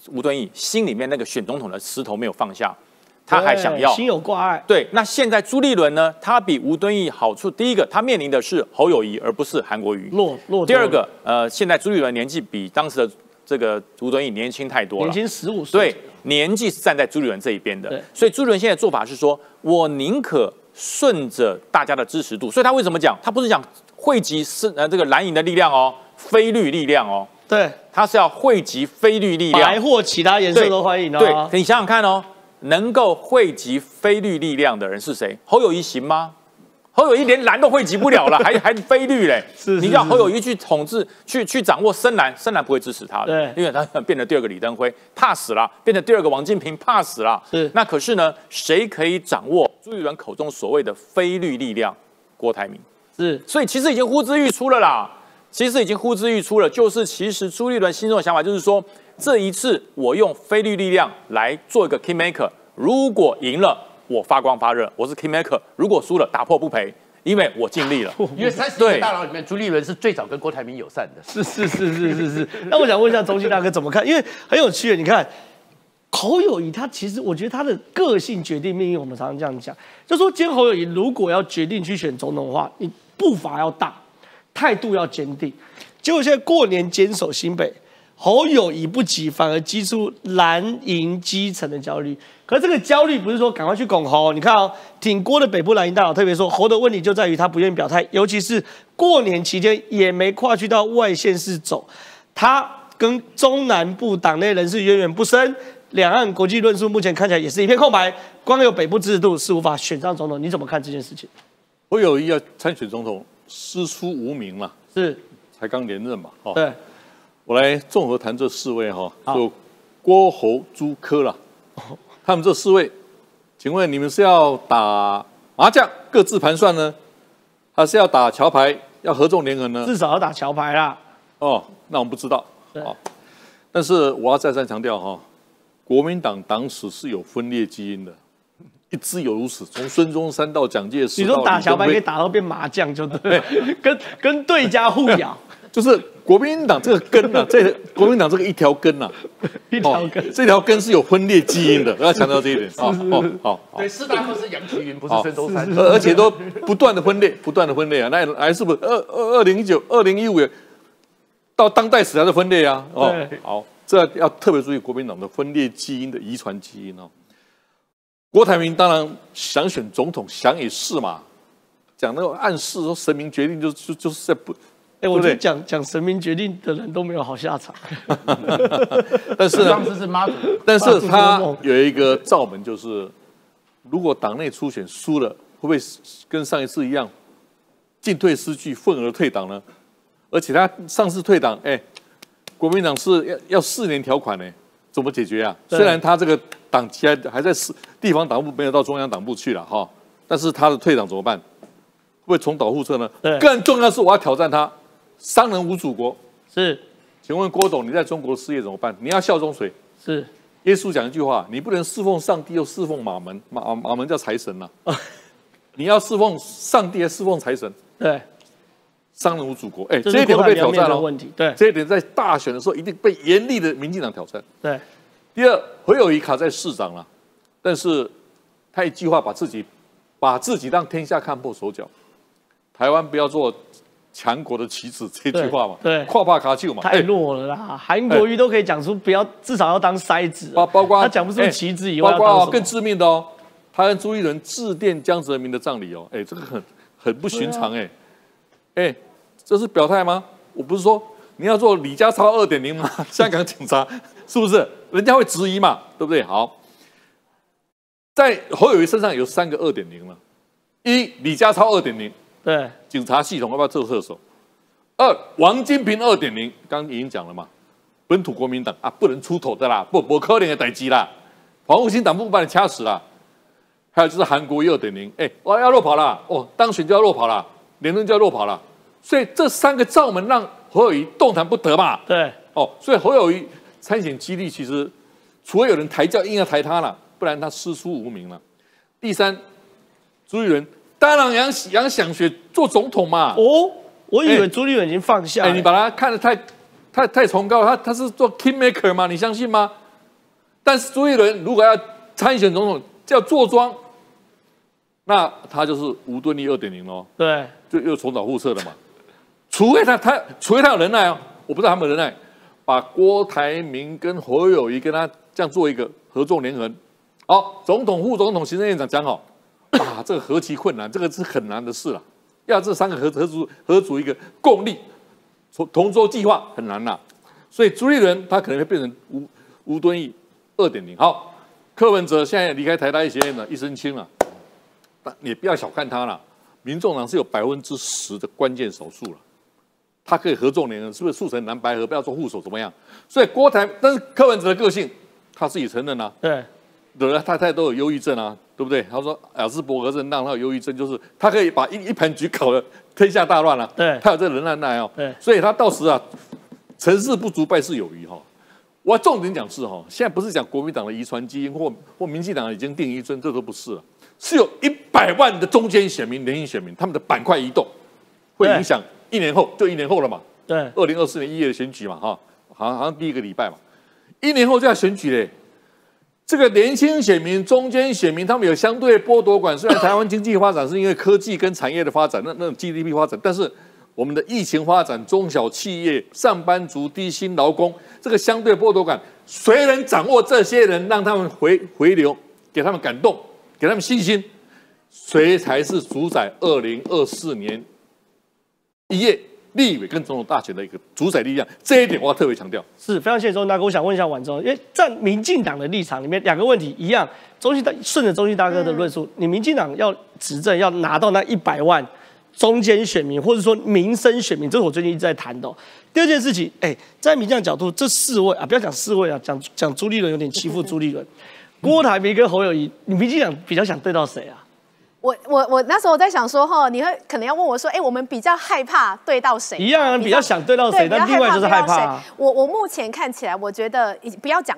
Speaker 3: 吴敦义心里面那个选总统的石头没有放下，他还想要
Speaker 1: 心有挂碍。
Speaker 3: 对。那现在朱立伦呢，他比吴敦义好处，第一个他面临的是侯友谊，而不是韩国瑜。
Speaker 1: 落落。
Speaker 3: 第二个，呃，现在朱立伦年纪比当时的这个吴敦义年轻太多了，
Speaker 1: 年轻十五岁，
Speaker 3: 对，年纪是站在朱立伦这一边的，所以朱立伦现在做法是说，我宁可顺着大家的支持度，所以他为什么讲，他不是讲汇集是呃这个蓝营的力量哦，非绿力量哦，
Speaker 1: 对，
Speaker 3: 他是要汇集非绿力
Speaker 1: 白
Speaker 3: 量，
Speaker 1: 或其他颜色都欢迎
Speaker 3: 对
Speaker 1: 哦。，
Speaker 3: 你想想看哦，能够汇集非绿力量的人是谁？侯友谊行吗？侯友谊连蓝都汇集不了了，还还非绿嘞？
Speaker 1: 是是
Speaker 3: 你让
Speaker 1: 是
Speaker 3: 侯友谊去统治、去去掌握深蓝，深蓝不会支持他的，
Speaker 1: 对
Speaker 3: 因为他变成第二个李登辉，怕死了；变成第二个王金平，怕死了。
Speaker 1: 是
Speaker 3: 那可是呢，谁可以掌握朱立伦口中所谓的非绿力量？郭台铭。
Speaker 1: 是
Speaker 3: 所以其实已经呼之欲出了啦。其实已经呼之欲出了，就是其实朱立伦心中的想法就是说，这一次我用非绿力量来做一个 king maker，如果赢了，我发光发热，我是 king maker；如果输了，打破不赔。因为我尽力了。
Speaker 2: 因为三十
Speaker 3: 对
Speaker 2: 个大佬里面，朱立伦是最早跟郭台铭友善的。
Speaker 1: 是是是是是是。那我想问一下中信大哥怎么看？因为很有趣的，你看侯友谊他其实我觉得他的个性决定命运，我们常常这样讲，就说今天侯友谊如果要决定去选总统的话，你步伐要大，态度要坚定。结果现在过年坚守新北，侯友谊不急，反而激出蓝营基层的焦虑。可是这个焦虑不是说赶快去拱侯，你看哦，挺郭的北部蓝营大佬特别说，侯的问题就在于他不愿意表态，尤其是过年期间也没跨去到外县市走，他跟中南部党内人士渊源不深，两岸国际论述目前看起来也是一片空白，光有北部制度是无法选上总统，你怎么看这件事情？
Speaker 4: 侯友谊要参选总统，师出无名嘛，
Speaker 1: 是。
Speaker 4: 才刚连任嘛，哦，
Speaker 1: 对，
Speaker 4: 我来综合谈这四位哈，
Speaker 1: 好。
Speaker 4: 就郭侯朱柯啦，他们这四位，请问你们是要打麻将各自盘算呢，还是要打桥牌要合纵连横呢？
Speaker 1: 至少要打桥牌啦。
Speaker 4: 哦，那我们不知道。
Speaker 1: 对。
Speaker 4: 哦，但是我要再三强调哈，国民党党史是有分裂基因的，一直有如此，从孙中山到蒋介石，
Speaker 1: 你说打小白可以打到变麻将就对了，跟跟对家互咬
Speaker 4: 就是国民党这个根呐、这个国民党这个一条根呐、
Speaker 1: 一条根。
Speaker 4: 这条根是有分裂基因的，我要强调这一点。哦哦好好
Speaker 2: 对，四大寇是杨奇云，不是
Speaker 4: 好
Speaker 2: 孙中山。
Speaker 4: 而而且都不断的分裂，不断的分裂啊！那还是不二二二零一九、二零一五年到当代史还是分裂啊！哦，好，这要特别注意国民党的分裂基因的遗传基因哦。郭台铭当然想选总统，想也是嘛，讲那种暗示说神明决定就就就是在不，
Speaker 1: 哎，我觉得讲讲神明决定的人都没有好下场。
Speaker 4: 但是呢
Speaker 2: 当，时是妈祖，
Speaker 4: 但是他有一个罩门，就是如果党内初选输了，会不会跟上一次一样进退失据，愤而退党呢？而且他上次退党，哎，国民党是要要四年条款呢，怎么解决啊？
Speaker 1: 对
Speaker 4: 虽然他这个党旗还还在市地方党部没有到中央党部去了哈，但是他的退党怎么办？会不会重蹈覆辙呢
Speaker 1: 对？
Speaker 4: 更重要的是，我要挑战他，商人无祖国。
Speaker 1: 是
Speaker 4: 请问郭董，你在中国的事业怎么办？你要效忠谁？
Speaker 1: 是，
Speaker 4: 耶稣讲一句话：你不能侍奉上帝又侍奉马门，马马门叫财神呐、你要侍奉上帝还侍奉财神？
Speaker 1: 对，
Speaker 4: 商人无祖国，哎，
Speaker 1: 这
Speaker 4: 这一点会被挑战哦。
Speaker 1: 的问题。对
Speaker 4: 这一点在大选的时候一定被严厉的民进党挑战。
Speaker 1: 对，
Speaker 4: 第二，侯友谊卡在市长了，但是他一句话把自己把自己让天下看破手脚，台湾不要做强国的棋子这句话嘛，
Speaker 1: 对对
Speaker 4: 跨怕卡丘嘛，
Speaker 1: 太弱了啦！韩国瑜都可以讲出不要，至少要当筛子了。
Speaker 4: 包包括
Speaker 1: 他讲不出
Speaker 4: 哎
Speaker 1: 旗帜以外
Speaker 4: 包括哦更？致命的哦，他跟朱一伦致电江泽民的葬礼哦，哎，这个很很不寻常哎，哎，这是表态吗？我不是说你要做李家超二点零吗？香港警察是不是？人家会质疑嘛，对不对？好，在侯友谊身上有三个二点零了，一李家超二点零，
Speaker 1: 对
Speaker 4: 警察系统要不要做特首？二王金平二点零，刚刚已经讲了嘛，本土国民党啊不能出头的啦，不不可能的代机啦，黄复兴党部把你掐死了。还有就是韩国瑜二点零，哎，我要落跑了，哦，当选就要落跑了，连任就要落跑了，所以这三个罩门让侯友谊动弹不得嘛，
Speaker 1: 对
Speaker 4: 哦，所以侯友谊参选几率其实，除非有人抬轿硬要抬他了，不然他师出无名了。第三，朱立伦当然杨杨想学做总统嘛，
Speaker 1: 哦，我以为
Speaker 4: 哎
Speaker 1: 朱立伦已经放下
Speaker 4: 哎，
Speaker 1: 了。
Speaker 4: 你把他看得太太太崇高了，他他是做 kingmaker 吗？你相信吗？但是朱一伦如果要参选总统，叫坐庄，那他就是吴敦义二点零喽，
Speaker 1: 对
Speaker 4: 就又重蹈覆辙了嘛。除非他他除非他有能耐哦，我不知道他们有能耐，把郭台铭跟侯友谊跟他这样做一个合作联合。好，总统、副总统、行政院长讲好，啊，这个何其困难，这个是很难的事了。要这三个合合组合组一个共力，同同舟计划很难呐。所以朱立伦他可能会变成吴吴敦义二点零。好，柯文哲现在离开台大医学院了，一身轻了，但你不要小看他了。民众党是有百分之十的关键少数了，他可以合纵连横，是不是促成蓝白合？不要做护手怎么样？所以郭台，但是柯文哲的个性，他自己承认啊，
Speaker 1: 对
Speaker 4: 惹了太太都有忧郁症啊，对不对？他说雅斯伯格症让他有忧郁症，就是他可以把一一盘局搞得天下大乱了、
Speaker 1: 对
Speaker 4: 他有这个能耐哦。
Speaker 1: 对
Speaker 4: 所以他到时啊，成事不足败事有余哈、我重点讲是哈，现在不是讲国民党的遗传基因或或民进党已经定遗症，这都不是了，是有一百万的中间选民、年轻选民，他们的板块移动，会影响一年后就一年后了嘛？
Speaker 1: 对，
Speaker 4: 二零二四年一月的选举嘛，哈，好像好像第一个礼拜嘛，一年后就要选举嘞。这个年轻选民、中间选民，他们有相对剥夺感。虽然台湾经济发展是因为科技跟产业的发展，那那种 GDP 发展，但是我们的疫情发展，中小企业、上班族、低薪劳工，这个相对剥夺感，谁能掌握这些人，让他们回回流，给他们感动，给他们信心，谁才是主宰二零二四年一月立委跟总统大选的一个主宰力量？这一点我要特别强调。
Speaker 1: 是非常谢谢钟大哥，我想问一下婉中，因为在民进党的立场里面，两个问题一样，中信大顺着中信大哥的论述，你民进党要执政，要拿到那一百万中间选民，或者说民生选民，这是我最近一直在谈的哦、第二件事情，哎，在民进党角度，这四位啊，不要讲四位啊，讲讲朱立伦有点欺负朱立伦，郭台铭跟侯友谊，你民进党比较想对到谁啊？
Speaker 5: 我我我那时候在想说哈，你会可能要问我说，哎、我们比较害怕对到谁？
Speaker 1: 一样啊，比较想对到谁，但另外就是害怕、啊。
Speaker 5: 我我目前看起来，我觉得已不要讲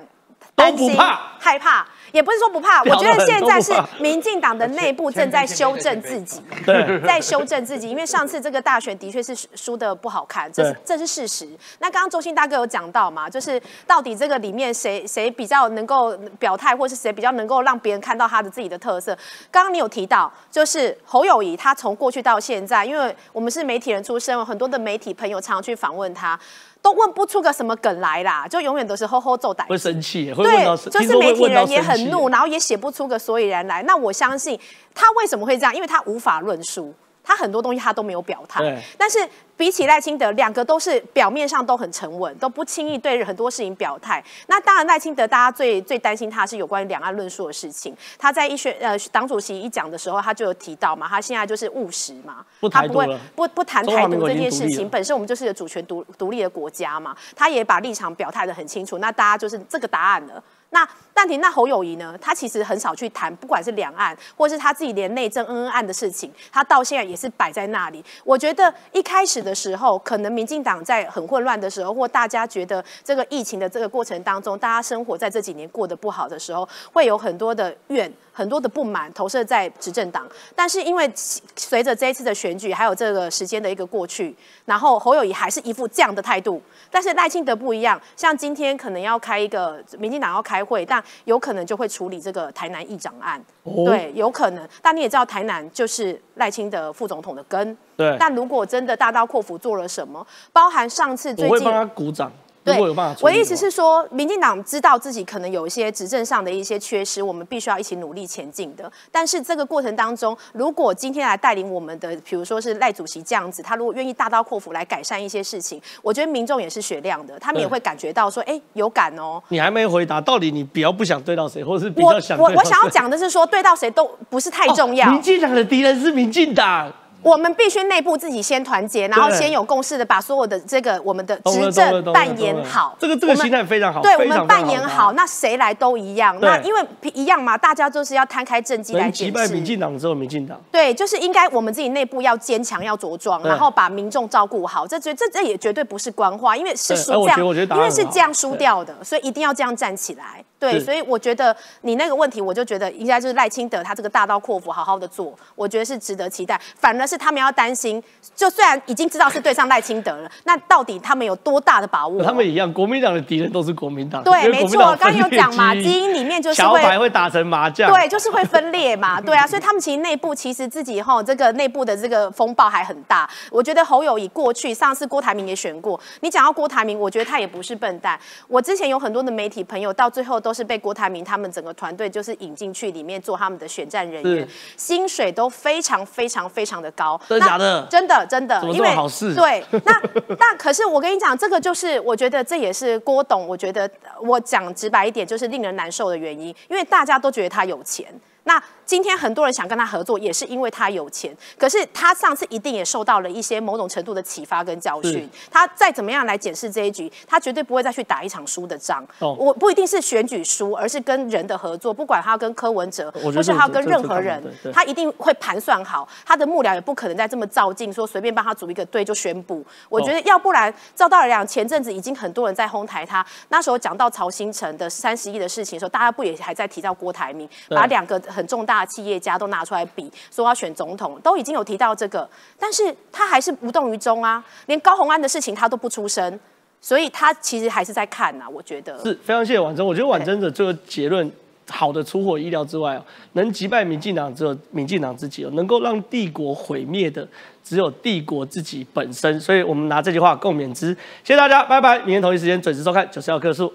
Speaker 1: 都不怕
Speaker 5: 害怕，也不是说不怕，我觉得现在是民进党的内部 正在修正自己，
Speaker 1: 对
Speaker 5: 在修正自己，因为上次这个大选的确是输输的不好看，这是这是事实。那刚刚周信大哥有讲到嘛，就是到底这个里面谁谁比较能够表态，或是谁比较能够让别人看到他的自己的特色？刚刚你有提到，就是侯友谊，他从过去到现在，因为我们是媒体人出身，有很多的媒体朋友常常去访问他，都问不出个什么梗来啦，就永远都是吼吼揍歹
Speaker 1: 会生气，会问到
Speaker 5: 对，就是媒体人也很怒，然后也写不出个所以然来。那我相信他为什么会这样，因为他无法论述，他很多东西他都没有表态。但是比起赖清德，两个都是表面上都很沉稳，都不轻易对很多事情表态。那当然，赖清德大家最最担心他是有关于两岸论述的事情。他在一选呃党主席一讲的时候，他就有提到嘛，他现在就是务实嘛，
Speaker 1: 不
Speaker 5: 他不会不不谈台独这件事情本身我们就是一个主权独独立的国家嘛，他也把立场表态的很清楚，那大家就是这个答案了。那但婷那侯友谊呢？他其实很少去谈，不管是两岸，或是他自己连内政恩恩案的事情，他到现在也是摆在那里。我觉得一开始的时候，可能民进党在很混乱的时候，或大家觉得这个疫情的这个过程当中，大家生活在这几年过得不好的时候，会有很多的怨。很多的不满投射在执政党，但是因为随着这一次的选举，还有这个时间的一个过去，然后侯友谊还是一副这样的态度，但是赖清德不一样，像今天可能要开一个民进党要开会，但有可能就会处理这个台南议长案，
Speaker 1: 哦。
Speaker 5: 对，有可能。但你也知道，台南就是赖清德副总统的根，
Speaker 1: 对，
Speaker 5: 但如果真的大刀阔斧做了什么，包含上次最近
Speaker 1: 我会帮他鼓掌。如
Speaker 5: 对我的意思是说，民进党知道自己可能有一些执政上的一些缺失，我们必须要一起努力前进的。但是这个过程当中，如果今天来带领我们的，比如说是赖主席这样子，他如果愿意大刀阔斧来改善一些事情，我觉得民众也是雪亮的，他们也
Speaker 1: 对
Speaker 5: 会感觉到说，哎，有感哦。
Speaker 1: 你还没回答，到底你比较不想对到谁，或是比
Speaker 5: 我
Speaker 1: 较想
Speaker 5: 我
Speaker 1: 对到
Speaker 5: 我想要
Speaker 1: 谁
Speaker 5: 讲的是说，对到谁都不是太重要。
Speaker 1: 哦民进党的敌人是民进党，
Speaker 5: 我们必须内部自己先团结，然后先有共识的把所有的这个我们的执政扮演好。
Speaker 1: 这个这个心态非常好
Speaker 5: 对我们扮演好，那谁来都一样。那因为一样嘛，大家就是要摊开政绩来
Speaker 1: 能击败民。进党之后，民进党
Speaker 5: 对，就是应该我们自己内部要坚强，要茁壮，然后把民众照顾好。这绝这这也绝对不是官话，因为是输这样，因为是这样输掉的，所以一定要这样站起来。对，所以我觉得你那个问题，我就觉得应该就是赖清德他这个大刀阔斧好好的做，我觉得是值得期待。反而是他们要担心，就虽然已经知道是对上赖清德了，那到底他们有多大的把握？
Speaker 1: 他们一样，国民党的敌人都是国民党。
Speaker 5: 对，没错，刚刚有讲嘛，
Speaker 1: 基
Speaker 5: 基因里面就是
Speaker 1: 桥
Speaker 5: 会
Speaker 1: 牌会打成麻将。
Speaker 5: 对，就是会分裂嘛，对啊，所以他们其实内部其实自己哈这个内部的这个风暴还很大。我觉得侯友谊过去上次郭台铭也选过，你讲到郭台铭，我觉得他也不是笨蛋。我之前有很多的媒体朋友，到最后都是被郭台铭他们整个团队就是引进去里面做他们的选战人员，薪水都非常非常非常的高。
Speaker 1: 真的假的
Speaker 5: 真的真的，因为
Speaker 1: 这么好事
Speaker 5: 对，那那可是我跟你讲，这个就是我觉得这也是郭董，我觉得我讲直白一点，就是令人难受的原因，因为大家都觉得他有钱。那今天很多人想跟他合作，也是因为他有钱。可是他上次一定也受到了一些某种程度的启发跟教训。他再怎么样来检视这一局，他绝对不会再去打一场输的仗。
Speaker 1: 哦
Speaker 5: 我不一定是选举输，而是跟人的合作，不管他跟柯文哲，或是他跟任何人他一定会盘算好。他的幕僚也不可能再这么照进，说随便帮他组一个队就宣布。我觉得要不然赵道良前阵子已经很多人在哄抬他，那时候讲到曹新成的三十亿的事情的时候，大家不也还在提到郭台铭，把两个很重大的企业家都拿出来比，说要选总统，都已经有提到这个，但是他还是无动于衷啊，连高虹安的事情他都不出声，所以他其实还是在看呐、我觉得。
Speaker 1: 是非常谢谢婉珍，我觉得婉珍的这个结论好的出乎我意料之外哦，能击败民进党只有民进党自己哦，能够让帝国毁灭的只有帝国自己本身，所以我们拿这句话共勉之。谢谢大家，拜拜，明天同一时间准时收看九十二课数。